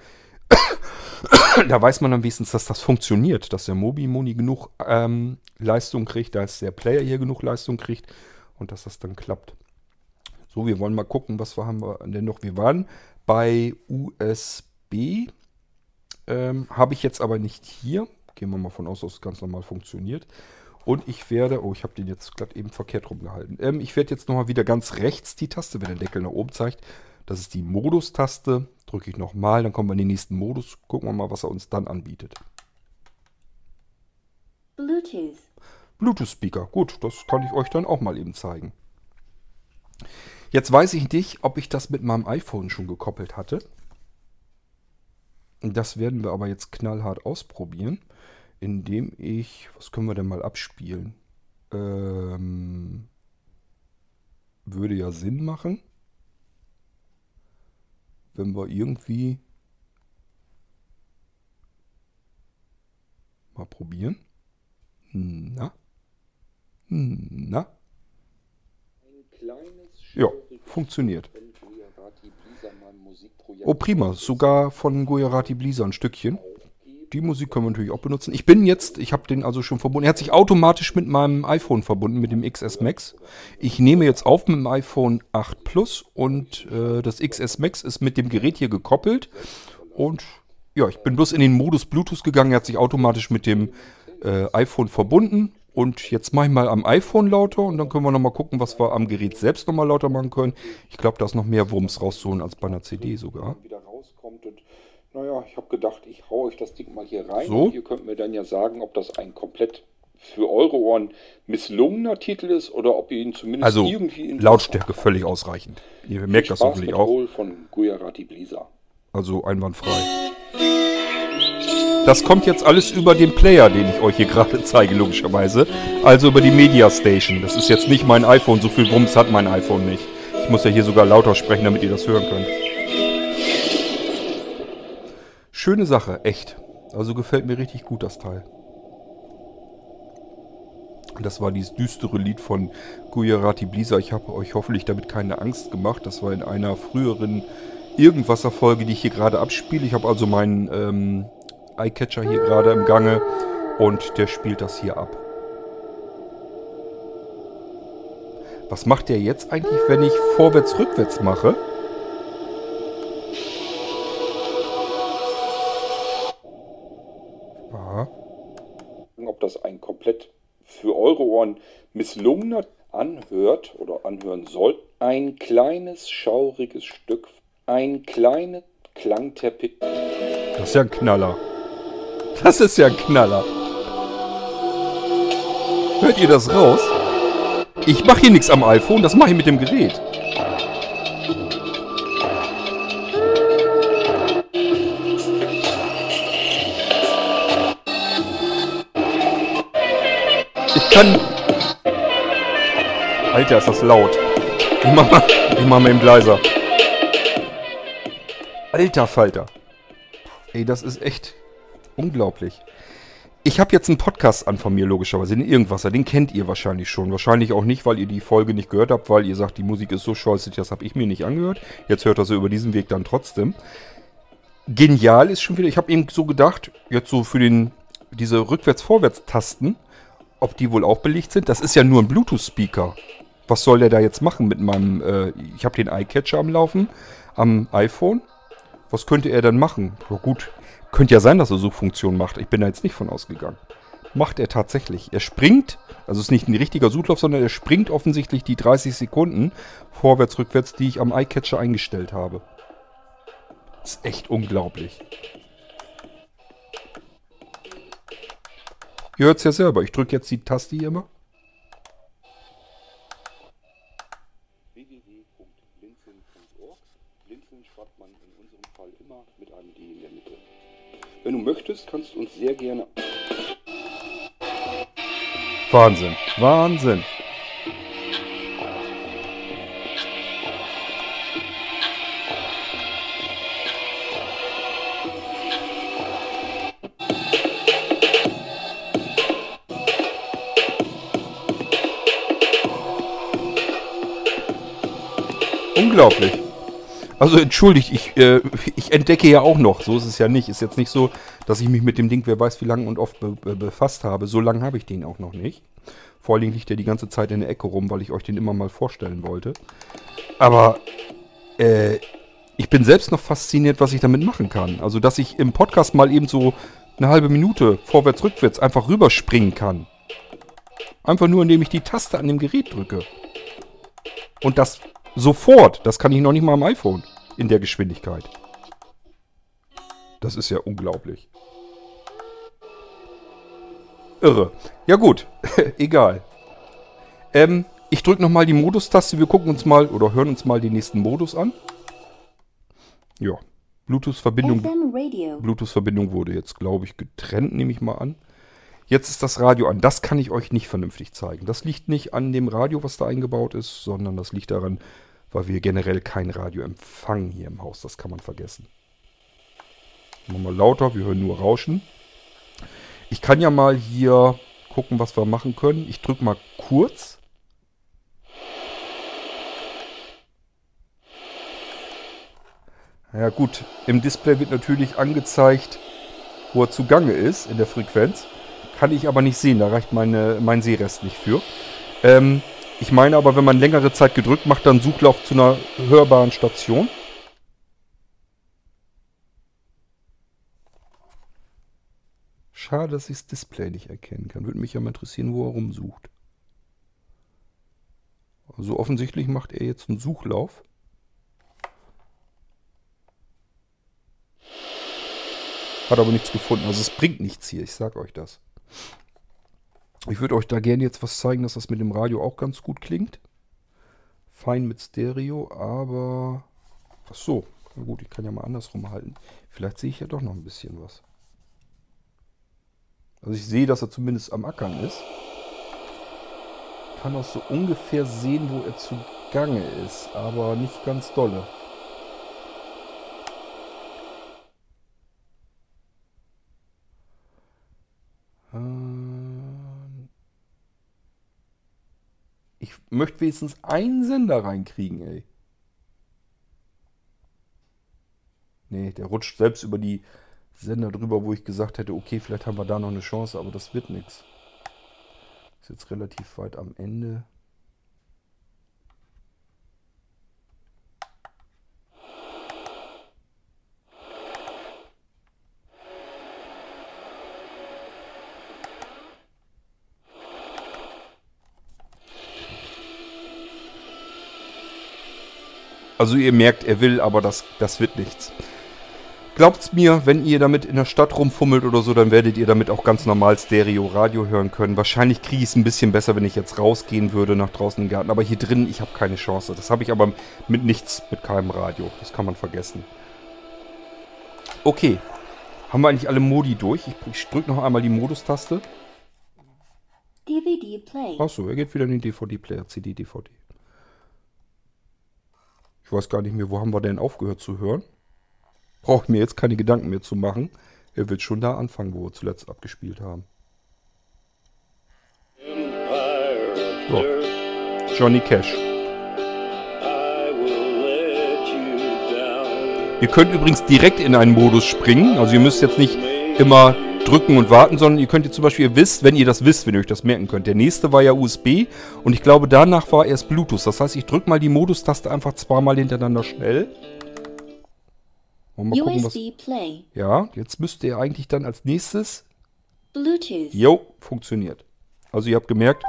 Speaker 1: da weiß man am wenigstens, dass das funktioniert, dass der Mobimoni genug ähm, Leistung kriegt, dass der Player hier genug Leistung kriegt und dass das dann klappt. So, wir wollen mal gucken, was haben wir denn noch. Wir waren bei USB. Ähm, Habe ich jetzt aber nicht hier. Gehen wir mal von aus, dass es ganz normal funktioniert. Und ich werde, oh, ich habe den jetzt gerade eben verkehrt rumgehalten. Ähm, ich werde jetzt nochmal wieder ganz rechts die Taste, wenn der Deckel nach oben zeigt. Das ist die Modus-Taste. Drücke ich nochmal, dann kommen wir in den nächsten Modus. Gucken wir mal, was er uns dann anbietet.
Speaker 3: Bluetooth.
Speaker 1: Bluetooth-Speaker. Gut, das kann ich euch dann auch mal eben zeigen. Jetzt weiß ich nicht, ob ich das mit meinem iPhone schon gekoppelt hatte. Das werden wir aber jetzt knallhart ausprobieren, indem ich, was können wir denn mal abspielen? Ähm, würde ja Sinn machen, wenn wir irgendwie mal probieren. Na? Na? Ja, funktioniert. Oh prima, sogar von Gujarati Blisa ein Stückchen. Die Musik können wir natürlich auch benutzen. Ich bin jetzt, ich habe den also schon verbunden. Er hat sich automatisch mit meinem iPhone verbunden, mit dem XS Max. Ich nehme jetzt auf mit dem iPhone 8 Plus und äh, das XS Max ist mit dem Gerät hier gekoppelt. Und ja, ich bin bloß in den Modus Bluetooth gegangen. Er hat sich automatisch mit dem äh, iPhone verbunden und jetzt mache ich mal am iPhone lauter und dann können wir nochmal gucken, was wir am Gerät selbst nochmal lauter machen können. Ich glaube, da ist noch mehr Wumms rauszuholen als bei einer CD sogar.
Speaker 2: Wieder rauskommt und naja, ich habe gedacht, ich hau euch das Ding mal hier rein.
Speaker 1: So.
Speaker 2: Ihr könnt mir dann ja sagen, ob das ein komplett für eure Ohren misslungener Titel ist oder ob ihr ihn zumindest
Speaker 1: Also
Speaker 2: irgendwie interessant
Speaker 1: Lautstärke völlig ausreichend. Ihr merkt das
Speaker 2: Spaß
Speaker 1: hoffentlich
Speaker 2: mit
Speaker 1: auch.
Speaker 2: Hole von Gujarati Blisa.
Speaker 1: Also einwandfrei. Das kommt jetzt alles über den Player, den ich euch hier gerade zeige, logischerweise. Also über die Media Station. Das ist jetzt nicht mein iPhone. So viel Wumms hat mein iPhone nicht. Ich muss ja hier sogar lauter sprechen, damit ihr das hören könnt. Schöne Sache, echt. Also gefällt mir richtig gut das Teil. Das war dieses düstere Lied von Gujarati Blisa. Ich habe euch hoffentlich damit keine Angst gemacht. Das war in einer früheren Irgendwasser-Folge, die ich hier gerade abspiele. Ich habe also meinen ähm, Eyecatcher hier gerade im Gange und der spielt das hier ab. Was macht der jetzt eigentlich, wenn ich vorwärts, rückwärts mache?
Speaker 2: Misslungener anhört oder anhören soll. Ein kleines, schauriges Stück, ein kleiner Klangteppich.
Speaker 1: Das ist ja ein Knaller. Das ist ja ein Knaller. Hört ihr das raus? Ich mache hier nichts am iPhone, das mache ich mit dem Gerät. Ich kann... Alter, ist das laut. Ich mach mal, ich mal eben leiser. Alter Falter. Ey, das ist echt unglaublich. Ich habe jetzt einen Podcast an von mir, logischerweise, den Irgendwasser. Den kennt ihr wahrscheinlich schon. Wahrscheinlich auch nicht, weil ihr die Folge nicht gehört habt, weil ihr sagt, die Musik ist so scheußlich, das habe ich mir nicht angehört. Jetzt hört er sie über diesen Weg dann trotzdem. Genial ist schon wieder, ich habe eben so gedacht, jetzt so für den, diese Rückwärts-Vorwärts-Tasten, ob die wohl auch belegt sind. Das ist ja nur ein Bluetooth-Speaker. Was soll der da jetzt machen mit meinem, äh, ich habe den iCatcher am Laufen, am iPhone. Was könnte er dann machen? Ja, gut, könnte ja sein, dass er Suchfunktion macht. Ich bin da jetzt nicht von ausgegangen. Macht er tatsächlich. Er springt, also es ist nicht ein richtiger Suchlauf, sondern er springt offensichtlich die 30 Sekunden vorwärts, rückwärts, die ich am iCatcher eingestellt habe. Ist echt unglaublich. Ihr hört es ja selber. Ich drücke jetzt die Taste hier immer.
Speaker 2: Wenn du möchtest, kannst du uns sehr gerne
Speaker 1: Wahnsinn. Wahnsinn. Unglaublich. Also entschuldigt, ich, äh, ich entdecke ja auch noch. So ist es ja nicht. Ist jetzt nicht so, dass ich mich mit dem Ding, wer weiß wie lange und oft be be befasst habe. So lange habe ich den auch noch nicht. Vor allem liegt der die ganze Zeit in der Ecke rum, weil ich euch den immer mal vorstellen wollte. Aber äh, ich bin selbst noch fasziniert, was ich damit machen kann. Also, dass ich im Podcast mal eben so eine halbe Minute vorwärts, rückwärts einfach rüberspringen kann. Einfach nur, indem ich die Taste an dem Gerät drücke. Und das sofort. Das kann ich noch nicht mal am iPhone in der Geschwindigkeit. Das ist ja unglaublich. Irre. Ja gut, egal. Ähm, ich drücke nochmal die Modus-Taste. Wir gucken uns mal oder hören uns mal den nächsten Modus an. Ja, Bluetooth-Verbindung. Bluetooth-Verbindung wurde jetzt, glaube ich, getrennt, nehme ich mal an. Jetzt ist das Radio an. Das kann ich euch nicht vernünftig zeigen. Das liegt nicht an dem Radio, was da eingebaut ist, sondern das liegt daran, weil wir generell kein Radio empfangen hier im Haus. Das kann man vergessen. Machen wir lauter, wir hören nur Rauschen. Ich kann ja mal hier gucken, was wir machen können. Ich drücke mal kurz. Ja gut, im Display wird natürlich angezeigt, wo er zugange ist in der Frequenz. Kann ich aber nicht sehen, da reicht meine, mein Sehrest nicht für. Ähm, ich meine aber, wenn man längere Zeit gedrückt macht, dann Suchlauf zu einer hörbaren Station. Schade, dass ich das Display nicht erkennen kann. Würde mich ja mal interessieren, wo er rumsucht. Also offensichtlich macht er jetzt einen Suchlauf. Hat aber nichts gefunden. Also es bringt nichts hier, ich sag euch das. Ich würde euch da gerne jetzt was zeigen, dass das mit dem Radio auch ganz gut klingt. Fein mit Stereo, aber... Ach so, na gut, ich kann ja mal andersrum halten. Vielleicht sehe ich ja doch noch ein bisschen was. Also ich sehe, dass er zumindest am Ackern ist. Kann auch so ungefähr sehen, wo er zugange ist, aber nicht ganz dolle. Ähm, Ich möchte wenigstens einen Sender reinkriegen, ey. Nee, der rutscht selbst über die Sender drüber, wo ich gesagt hätte, okay, vielleicht haben wir da noch eine Chance, aber das wird nichts. Ist jetzt relativ weit am Ende. Also ihr merkt, er will, aber das, das wird nichts. Glaubt's mir, wenn ihr damit in der Stadt rumfummelt oder so, dann werdet ihr damit auch ganz normal Stereo-Radio hören können. Wahrscheinlich kriege ich es ein bisschen besser, wenn ich jetzt rausgehen würde nach draußen im Garten. Aber hier drin, ich habe keine Chance. Das habe ich aber mit nichts, mit keinem Radio. Das kann man vergessen. Okay. Haben wir eigentlich alle Modi durch? Ich, ich drücke noch einmal die Modus-Taste.
Speaker 3: DVD play.
Speaker 1: Achso, er geht wieder in den DVD-Player, CD, DVD. Ich weiß gar nicht mehr, wo haben wir denn aufgehört zu hören? Braucht mir jetzt keine Gedanken mehr zu machen. Er wird schon da anfangen, wo wir zuletzt abgespielt haben. So. Johnny Cash. Ihr könnt übrigens direkt in einen Modus springen. Also ihr müsst jetzt nicht immer drücken und warten, sondern ihr könnt jetzt zum Beispiel, ihr wisst, wenn ihr das wisst, wenn ihr euch das merken könnt. Der nächste war ja USB und ich glaube danach war erst Bluetooth. Das heißt, ich drücke mal die Modus-Taste einfach zweimal hintereinander schnell. Mal gucken, was...
Speaker 3: USB play.
Speaker 1: Ja, jetzt müsste er eigentlich dann als nächstes...
Speaker 3: Bluetooth.
Speaker 1: Jo, funktioniert. Also ihr habt gemerkt,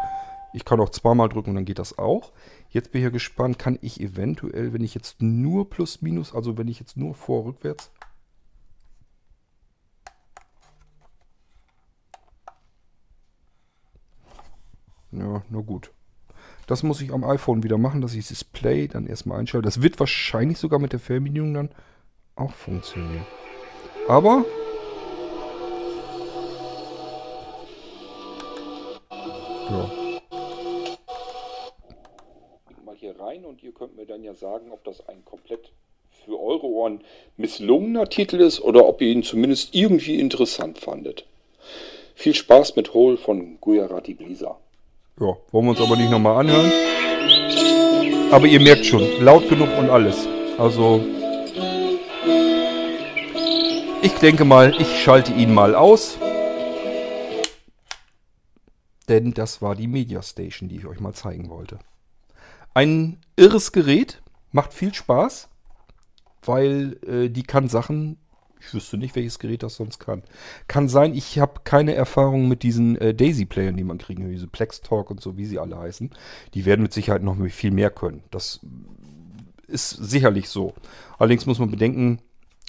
Speaker 1: ich kann auch zweimal drücken und dann geht das auch. Jetzt bin ich ja gespannt, kann ich eventuell, wenn ich jetzt nur plus minus, also wenn ich jetzt nur vor rückwärts. Ja, na gut. Das muss ich am iPhone wieder machen, dass ich das Display dann erstmal einschalte. Das wird wahrscheinlich sogar mit der Fernbedienung dann auch funktionieren. Aber ja.
Speaker 2: mal hier rein und ihr könnt mir dann ja sagen, ob das ein komplett für eure Ohren misslungener Titel ist oder ob ihr ihn zumindest irgendwie interessant fandet. Viel Spaß mit Hole von Gujarati Blisa.
Speaker 1: Ja, wollen wir uns aber nicht nochmal anhören. Aber ihr merkt schon, laut genug und alles. Also, ich denke mal, ich schalte ihn mal aus. Denn das war die Media Station, die ich euch mal zeigen wollte. Ein irres Gerät, macht viel Spaß, weil äh, die kann Sachen, ich wüsste nicht, welches Gerät das sonst kann. Kann sein, ich habe keine Erfahrung mit diesen äh, Daisy-Playern, die man kriegen, diese Plex Talk und so, wie sie alle heißen. Die werden mit Sicherheit noch viel mehr können. Das ist sicherlich so. Allerdings muss man bedenken,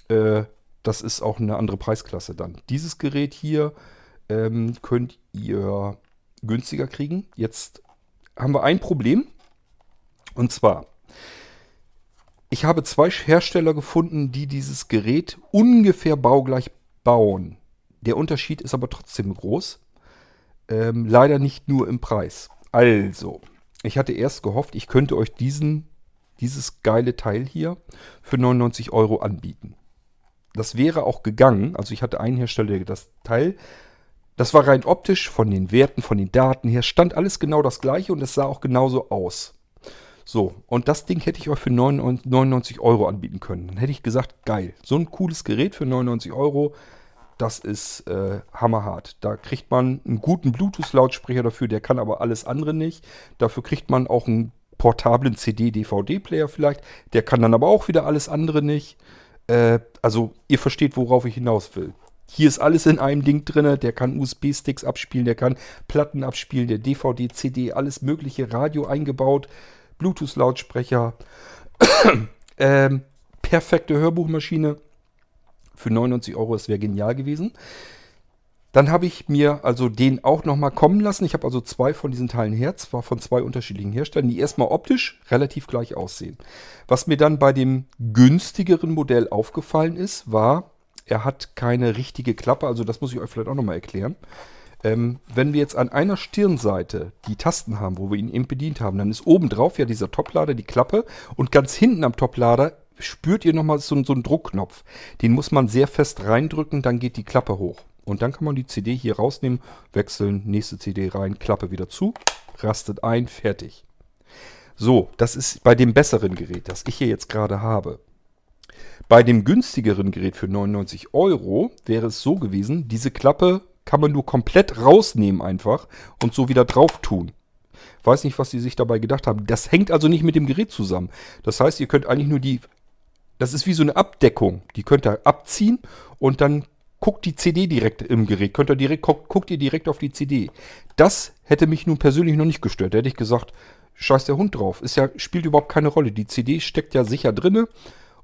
Speaker 1: äh, das ist auch eine andere Preisklasse dann. Dieses Gerät hier ähm, könnt ihr günstiger kriegen. Jetzt haben wir ein Problem. Und zwar, ich habe zwei Hersteller gefunden, die dieses Gerät ungefähr baugleich bauen. Der Unterschied ist aber trotzdem groß. Ähm, leider nicht nur im Preis. Also, ich hatte erst gehofft, ich könnte euch diesen, dieses geile Teil hier für 99 Euro anbieten. Das wäre auch gegangen. Also ich hatte einen Hersteller, der das Teil, das war rein optisch von den Werten, von den Daten her, stand alles genau das gleiche und es sah auch genauso aus. So, und das Ding hätte ich euch für 99 Euro anbieten können. Dann hätte ich gesagt, geil, so ein cooles Gerät für 99 Euro, das ist äh, hammerhart. Da kriegt man einen guten Bluetooth-Lautsprecher dafür, der kann aber alles andere nicht. Dafür kriegt man auch einen portablen CD-DVD-Player vielleicht, der kann dann aber auch wieder alles andere nicht. Äh, also ihr versteht, worauf ich hinaus will. Hier ist alles in einem Ding drin. Der kann USB-Sticks abspielen, der kann Platten abspielen, der DVD, CD, alles mögliche, Radio eingebaut, Bluetooth-Lautsprecher. ähm, perfekte Hörbuchmaschine. Für 99 Euro, das wäre genial gewesen. Dann habe ich mir also den auch nochmal kommen lassen. Ich habe also zwei von diesen Teilen her, zwar von zwei unterschiedlichen Herstellern, die erstmal optisch relativ gleich aussehen. Was mir dann bei dem günstigeren Modell aufgefallen ist, war, er hat keine richtige Klappe. Also das muss ich euch vielleicht auch nochmal erklären. Ähm, wenn wir jetzt an einer Stirnseite die Tasten haben, wo wir ihn eben bedient haben, dann ist oben drauf ja dieser Toplader, die Klappe und ganz hinten am Toplader spürt ihr nochmal so, so einen Druckknopf. Den muss man sehr fest reindrücken, dann geht die Klappe hoch. Und dann kann man die CD hier rausnehmen, wechseln, nächste CD rein, Klappe wieder zu, rastet ein, fertig. So, das ist bei dem besseren Gerät, das ich hier jetzt gerade habe. Bei dem günstigeren Gerät für 99 Euro wäre es so gewesen, diese Klappe kann man nur komplett rausnehmen einfach und so wieder drauf tun. Weiß nicht, was die sich dabei gedacht haben. Das hängt also nicht mit dem Gerät zusammen. Das heißt, ihr könnt eigentlich nur die, das ist wie so eine Abdeckung. Die könnt ihr abziehen und dann guckt die CD direkt im Gerät. Könnt ihr direkt, guckt, guckt ihr direkt auf die CD. Das hätte mich nun persönlich noch nicht gestört. Da hätte ich gesagt, scheiß der Hund drauf. Ist ja, spielt überhaupt keine Rolle. Die CD steckt ja sicher drinne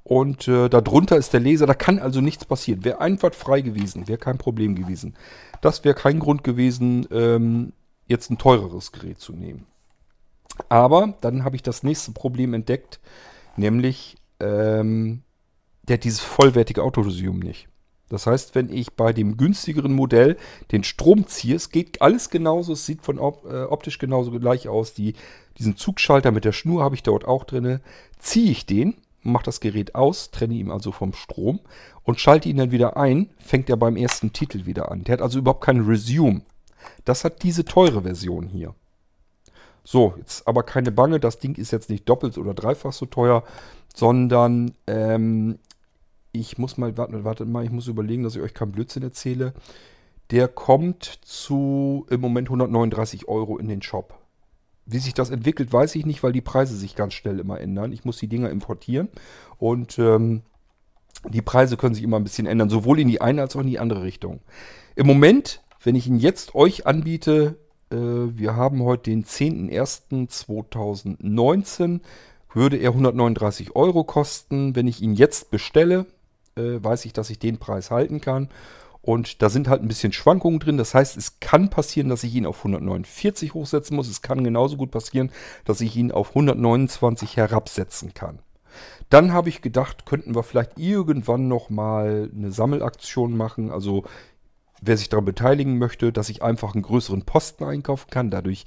Speaker 1: und äh, darunter ist der Laser. Da kann also nichts passieren. Wäre einwandfrei gewesen, wäre kein Problem gewesen. Das wäre kein Grund gewesen, ähm, jetzt ein teureres Gerät zu nehmen. Aber dann habe ich das nächste Problem entdeckt, nämlich ähm, der hat dieses vollwertige Autolysium nicht. Das heißt, wenn ich bei dem günstigeren Modell den Strom ziehe, es geht alles genauso, es sieht von op äh, optisch genauso gleich aus. Die, diesen Zugschalter mit der Schnur habe ich dort auch drin. Ziehe ich den, mache das Gerät aus, trenne ihn also vom Strom und schalte ihn dann wieder ein, fängt er beim ersten Titel wieder an. Der hat also überhaupt keinen Resume. Das hat diese teure Version hier. So, jetzt aber keine Bange, das Ding ist jetzt nicht doppelt oder dreifach so teuer, sondern ähm, ich muss mal, wartet, wartet mal, ich muss überlegen, dass ich euch keinen Blödsinn erzähle. Der kommt zu im Moment 139 Euro in den Shop. Wie sich das entwickelt, weiß ich nicht, weil die Preise sich ganz schnell immer ändern. Ich muss die Dinger importieren und ähm, die Preise können sich immer ein bisschen ändern, sowohl in die eine als auch in die andere Richtung. Im Moment, wenn ich ihn jetzt euch anbiete, äh, wir haben heute den 10.01.2019, würde er 139 Euro kosten. Wenn ich ihn jetzt bestelle, äh, weiß ich, dass ich den Preis halten kann. Und da sind halt ein bisschen Schwankungen drin. Das heißt, es kann passieren, dass ich ihn auf 149 hochsetzen muss. Es kann genauso gut passieren, dass ich ihn auf 129 herabsetzen kann. Dann habe ich gedacht, könnten wir vielleicht irgendwann nochmal eine Sammelaktion machen. Also wer sich daran beteiligen möchte, dass ich einfach einen größeren Posten einkaufen kann. Dadurch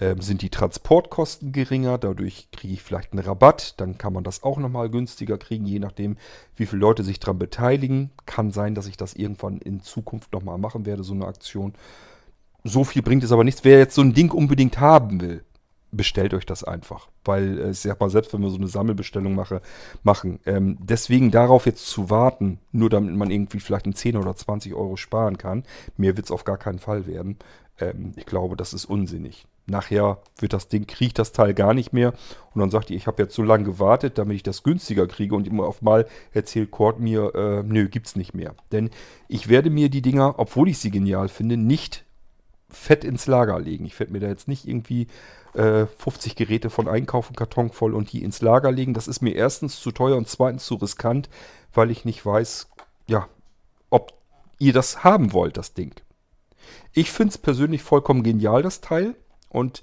Speaker 1: ähm, sind die Transportkosten geringer, dadurch kriege ich vielleicht einen Rabatt, dann kann man das auch nochmal günstiger kriegen, je nachdem, wie viele Leute sich daran beteiligen. Kann sein, dass ich das irgendwann in Zukunft nochmal machen werde, so eine Aktion. So viel bringt es aber nichts. Wer jetzt so ein Ding unbedingt haben will, bestellt euch das einfach. Weil, äh, ich sag mal, selbst wenn wir so eine Sammelbestellung mache, machen. Ähm, deswegen darauf jetzt zu warten, nur damit man irgendwie vielleicht einen 10 oder 20 Euro sparen kann, mehr wird es auf gar keinen Fall werden. Ähm, ich glaube, das ist unsinnig. Nachher wird das Ding, kriegt das Teil gar nicht mehr. Und dann sagt ihr, ich habe jetzt so lange gewartet, damit ich das günstiger kriege. Und immer auf mal erzählt Cord mir, äh, nö, gibt's nicht mehr. Denn ich werde mir die Dinger, obwohl ich sie genial finde, nicht fett ins Lager legen. Ich werde mir da jetzt nicht irgendwie äh, 50 Geräte von einkaufen, Karton voll und die ins Lager legen. Das ist mir erstens zu teuer und zweitens zu riskant, weil ich nicht weiß, ja, ob ihr das haben wollt, das Ding. Ich finde es persönlich vollkommen genial, das Teil. Und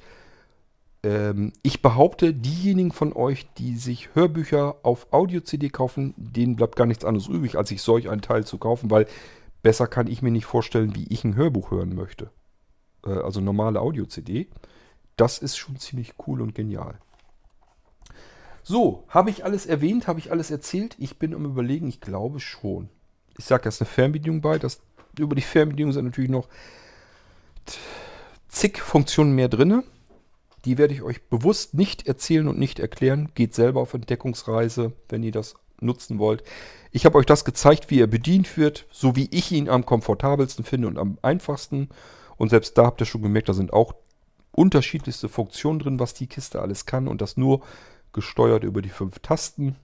Speaker 1: ähm, ich behaupte, diejenigen von euch, die sich Hörbücher auf Audio-CD kaufen, denen bleibt gar nichts anderes übrig, als sich solch ein Teil zu kaufen, weil besser kann ich mir nicht vorstellen, wie ich ein Hörbuch hören möchte. Äh, also normale Audio-CD. Das ist schon ziemlich cool und genial. So, habe ich alles erwähnt? Habe ich alles erzählt? Ich bin am Überlegen, ich glaube schon. Ich sage, ist eine Fernbedienung bei. Das, über die Fernbedienung sind natürlich noch zig Funktionen mehr drin. Die werde ich euch bewusst nicht erzählen und nicht erklären. Geht selber auf Entdeckungsreise, wenn ihr das nutzen wollt. Ich habe euch das gezeigt, wie er bedient wird, so wie ich ihn am komfortabelsten finde und am einfachsten. Und selbst da habt ihr schon gemerkt, da sind auch unterschiedlichste Funktionen drin, was die Kiste alles kann. Und das nur gesteuert über die fünf Tasten.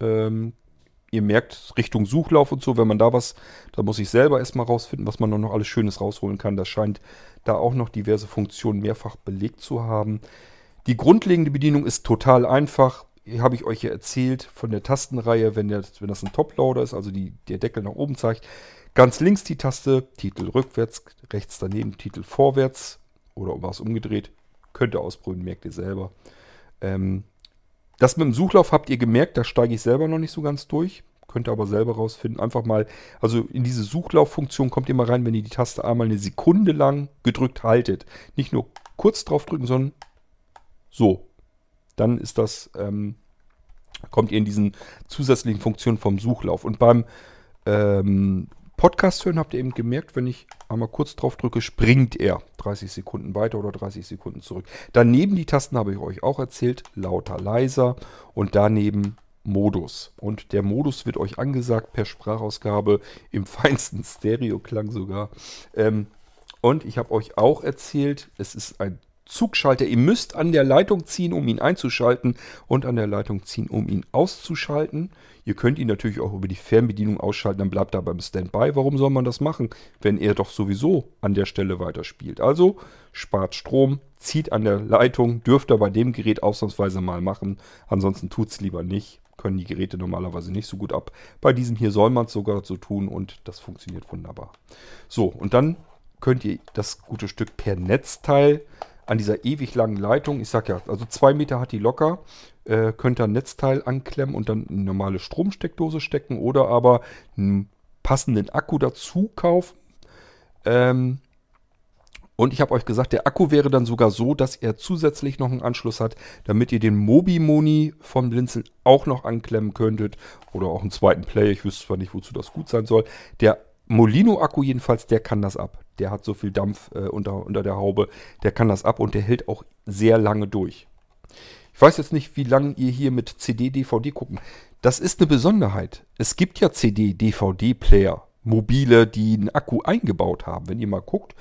Speaker 1: Ähm, ihr merkt, Richtung Suchlauf und so, wenn man da was, da muss ich selber erstmal rausfinden, was man noch alles Schönes rausholen kann. Das scheint da auch noch diverse Funktionen mehrfach belegt zu haben. Die grundlegende Bedienung ist total einfach. Hier habe ich euch ja erzählt von der Tastenreihe, wenn, der, wenn das ein Toploader ist, also die, der Deckel nach oben zeigt. Ganz links die Taste, Titel rückwärts, rechts daneben Titel vorwärts oder was umgedreht. Könnt ihr ausprobieren, merkt ihr selber. Ähm, das mit dem Suchlauf habt ihr gemerkt, da steige ich selber noch nicht so ganz durch. Könnt ihr aber selber rausfinden. Einfach mal, also in diese Suchlauffunktion kommt ihr mal rein, wenn ihr die Taste einmal eine Sekunde lang gedrückt haltet. Nicht nur kurz drauf drücken, sondern so. Dann ist das, ähm, kommt ihr in diesen zusätzlichen Funktionen vom Suchlauf. Und beim ähm, Podcast hören habt ihr eben gemerkt, wenn ich einmal kurz drauf drücke, springt er 30 Sekunden weiter oder 30 Sekunden zurück. Daneben die Tasten habe ich euch auch erzählt, lauter, leiser und daneben Modus. Und der Modus wird euch angesagt per Sprachausgabe im feinsten Stereo-Klang sogar. Ähm, und ich habe euch auch erzählt, es ist ein Zugschalter. Ihr müsst an der Leitung ziehen, um ihn einzuschalten und an der Leitung ziehen, um ihn auszuschalten. Ihr könnt ihn natürlich auch über die Fernbedienung ausschalten, dann bleibt er beim Standby. Warum soll man das machen, wenn er doch sowieso an der Stelle weiterspielt? Also spart Strom, zieht an der Leitung, dürft ihr bei dem Gerät ausnahmsweise mal machen. Ansonsten tut es lieber nicht. Können die Geräte normalerweise nicht so gut ab. Bei diesem hier soll man es sogar so tun und das funktioniert wunderbar. So, und dann könnt ihr das gute Stück per Netzteil an dieser ewig langen Leitung, ich sag ja, also zwei Meter hat die locker, äh, könnt ihr ein Netzteil anklemmen und dann eine normale Stromsteckdose stecken oder aber einen passenden Akku dazu kaufen. Ähm, und ich habe euch gesagt, der Akku wäre dann sogar so, dass er zusätzlich noch einen Anschluss hat, damit ihr den Mobi-Moni vom Blinzeln auch noch anklemmen könntet. Oder auch einen zweiten Player. Ich wüsste zwar nicht, wozu das gut sein soll. Der Molino-Akku jedenfalls, der kann das ab. Der hat so viel Dampf äh, unter, unter der Haube. Der kann das ab und der hält auch sehr lange durch. Ich weiß jetzt nicht, wie lange ihr hier mit CD, DVD gucken. Das ist eine Besonderheit. Es gibt ja CD, DVD-Player, mobile, die einen Akku eingebaut haben. Wenn ihr mal guckt,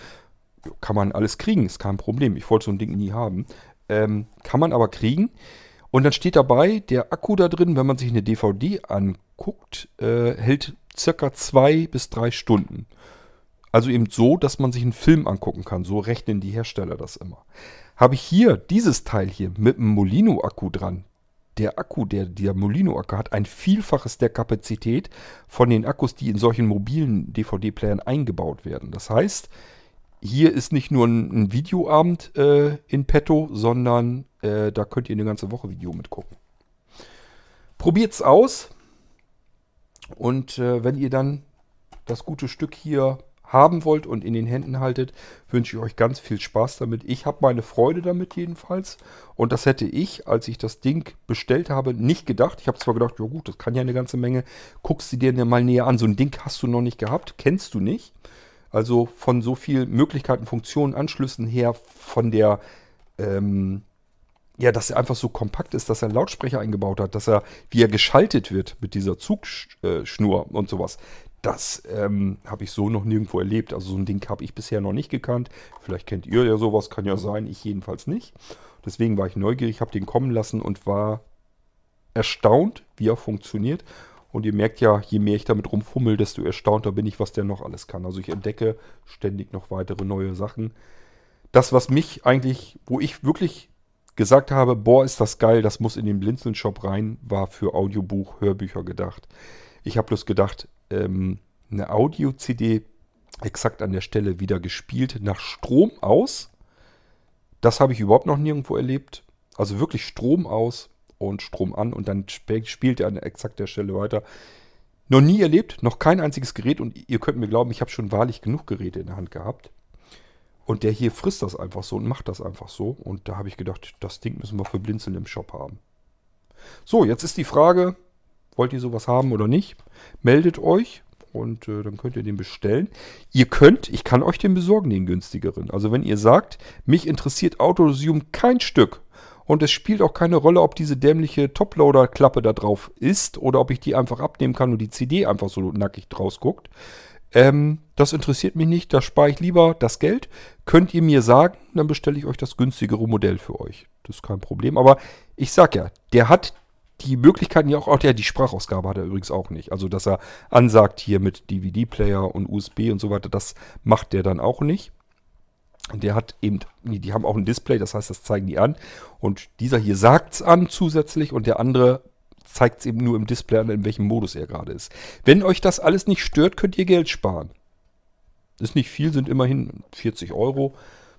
Speaker 1: kann man alles kriegen, ist kein Problem. Ich wollte so ein Ding nie haben. Ähm, kann man aber kriegen. Und dann steht dabei, der Akku da drin, wenn man sich eine DVD anguckt, äh, hält circa zwei bis drei Stunden. Also eben so, dass man sich einen Film angucken kann. So rechnen die Hersteller das immer. Habe ich hier dieses Teil hier mit einem Molino-Akku dran. Der Akku, der, der Molino-Akku hat ein Vielfaches der Kapazität von den Akkus, die in solchen mobilen DVD-Playern eingebaut werden. Das heißt, hier ist nicht nur ein, ein Videoabend äh, in petto, sondern äh, da könnt ihr eine ganze Woche Video mitgucken. Probiert's aus. Und äh, wenn ihr dann das gute Stück hier haben wollt und in den Händen haltet, wünsche ich euch ganz viel Spaß damit. Ich habe meine Freude damit jedenfalls. Und das hätte ich, als ich das Ding bestellt habe, nicht gedacht. Ich habe zwar gedacht, ja gut, das kann ja eine ganze Menge. Guckst du dir mal näher an. So ein Ding hast du noch nicht gehabt, kennst du nicht. Also von so viel Möglichkeiten, Funktionen, Anschlüssen her, von der, ähm, ja, dass er einfach so kompakt ist, dass er einen Lautsprecher eingebaut hat, dass er, wie er geschaltet wird mit dieser Zugschnur und sowas. Das ähm, habe ich so noch nirgendwo erlebt. Also so ein Ding habe ich bisher noch nicht gekannt. Vielleicht kennt ihr ja sowas, kann ja sein, ich jedenfalls nicht. Deswegen war ich neugierig, habe den kommen lassen und war erstaunt, wie er funktioniert. Und ihr merkt ja, je mehr ich damit rumfummel, desto erstaunter bin ich, was der noch alles kann. Also ich entdecke ständig noch weitere neue Sachen. Das, was mich eigentlich, wo ich wirklich gesagt habe, boah, ist das geil, das muss in den Blinzeln-Shop rein, war für Audiobuch, Hörbücher gedacht. Ich habe bloß gedacht, ähm, eine Audio-CD exakt an der Stelle wieder gespielt nach Strom aus. Das habe ich überhaupt noch nirgendwo erlebt. Also wirklich Strom aus und Strom an und dann spielt er an exakt der Stelle weiter. Noch nie erlebt, noch kein einziges Gerät und ihr könnt mir glauben, ich habe schon wahrlich genug Geräte in der Hand gehabt. Und der hier frisst das einfach so und macht das einfach so. Und da habe ich gedacht, das Ding müssen wir für Blinzeln im Shop haben. So, jetzt ist die Frage, wollt ihr sowas haben oder nicht? Meldet euch und äh, dann könnt ihr den bestellen. Ihr könnt, ich kann euch den besorgen, den günstigeren. Also wenn ihr sagt, mich interessiert Autosum kein Stück und es spielt auch keine Rolle, ob diese dämliche Toploader-Klappe da drauf ist oder ob ich die einfach abnehmen kann und die CD einfach so nackig draus guckt. Ähm, das interessiert mich nicht, da spare ich lieber das Geld. Könnt ihr mir sagen, dann bestelle ich euch das günstigere Modell für euch. Das ist kein Problem. Aber ich sag ja, der hat die Möglichkeiten ja auch, auch ja, die Sprachausgabe hat er übrigens auch nicht. Also, dass er ansagt hier mit DVD-Player und USB und so weiter, das macht der dann auch nicht. Der hat eben, die haben auch ein Display, das heißt, das zeigen die an. Und dieser hier sagt es an zusätzlich und der andere zeigt es eben nur im Display an, in welchem Modus er gerade ist. Wenn euch das alles nicht stört, könnt ihr Geld sparen. Ist nicht viel, sind immerhin 40 Euro.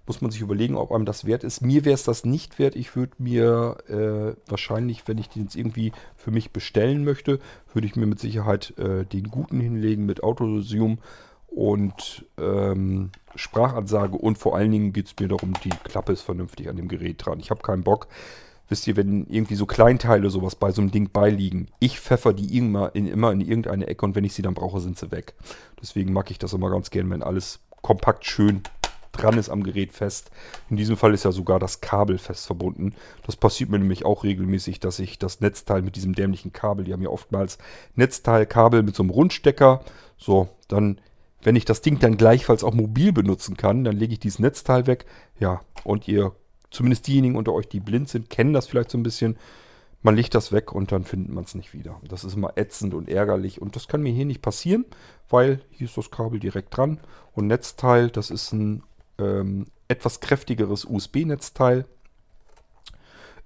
Speaker 1: Muss man sich überlegen, ob einem das wert ist. Mir wäre es das nicht wert. Ich würde mir äh, wahrscheinlich, wenn ich den jetzt irgendwie für mich bestellen möchte, würde ich mir mit Sicherheit äh, den guten hinlegen mit Autosum und ähm, Sprachansage. Und vor allen Dingen geht es mir darum, die Klappe ist vernünftig an dem Gerät dran. Ich habe keinen Bock. Wisst ihr, wenn irgendwie so Kleinteile sowas bei so einem Ding beiliegen, ich pfeffer die immer in, immer in irgendeine Ecke und wenn ich sie dann brauche, sind sie weg. Deswegen mag ich das immer ganz gern, wenn alles kompakt schön dran ist am Gerät fest. In diesem Fall ist ja sogar das Kabel fest verbunden. Das passiert mir nämlich auch regelmäßig, dass ich das Netzteil mit diesem dämlichen Kabel, die haben ja oftmals Netzteilkabel mit so einem Rundstecker. So, dann, wenn ich das Ding dann gleichfalls auch mobil benutzen kann, dann lege ich dieses Netzteil weg. Ja, und ihr zumindest diejenigen unter euch, die blind sind, kennen das vielleicht so ein bisschen. Man legt das weg und dann findet man es nicht wieder. Das ist immer ätzend und ärgerlich und das kann mir hier nicht passieren, weil hier ist das Kabel direkt dran und Netzteil, das ist ein ähm, etwas kräftigeres USB-Netzteil.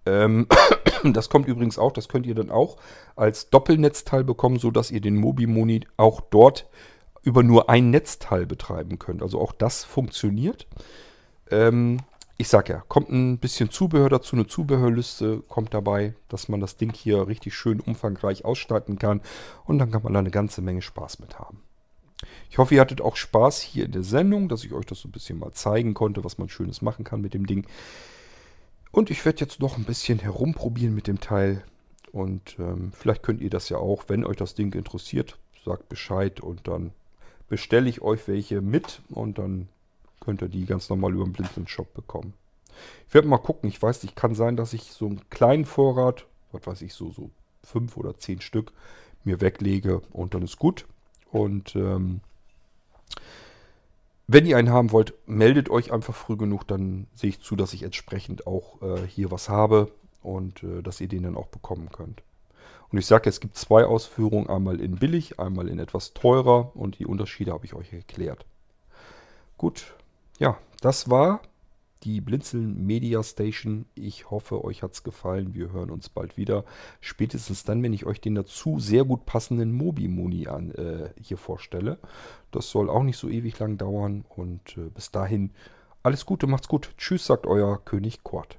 Speaker 1: Ähm, das kommt übrigens auch, das könnt ihr dann auch als Doppelnetzteil bekommen, sodass ihr den Mobimoni auch dort über nur ein Netzteil betreiben könnt. Also auch das funktioniert. Ähm, ich sag ja, kommt ein bisschen Zubehör dazu, eine Zubehörliste kommt dabei, dass man das Ding hier richtig schön umfangreich ausstatten kann und dann kann man da eine ganze Menge Spaß mit haben. Ich hoffe, ihr hattet auch Spaß hier in der Sendung, dass ich euch das so ein bisschen mal zeigen konnte, was man Schönes machen kann mit dem Ding. Und ich werde jetzt noch ein bisschen herumprobieren mit dem Teil. Und ähm, vielleicht könnt ihr das ja auch, wenn euch das Ding interessiert, sagt Bescheid und dann bestelle ich euch welche mit und dann könnt ihr die ganz normal über den Blinzeln Shop bekommen. Ich werde mal gucken. Ich weiß nicht, kann sein, dass ich so einen kleinen Vorrat, was weiß ich, so, so fünf oder zehn Stück mir weglege und dann ist gut. Und ähm, wenn ihr einen haben wollt, meldet euch einfach früh genug, dann sehe ich zu, dass ich entsprechend auch äh, hier was habe und äh, dass ihr den dann auch bekommen könnt. Und ich sage, es gibt zwei Ausführungen, einmal in billig, einmal in etwas teurer und die Unterschiede habe ich euch erklärt. Gut, ja, das war die Blinzeln Media Station. Ich hoffe, euch hat es gefallen. Wir hören uns bald wieder. Spätestens dann, wenn ich euch den dazu sehr gut passenden Mobi-Moni an, äh, hier vorstelle. Das soll auch nicht so ewig lang dauern. Und äh, bis dahin alles Gute, macht's gut. Tschüss, sagt euer König Kort.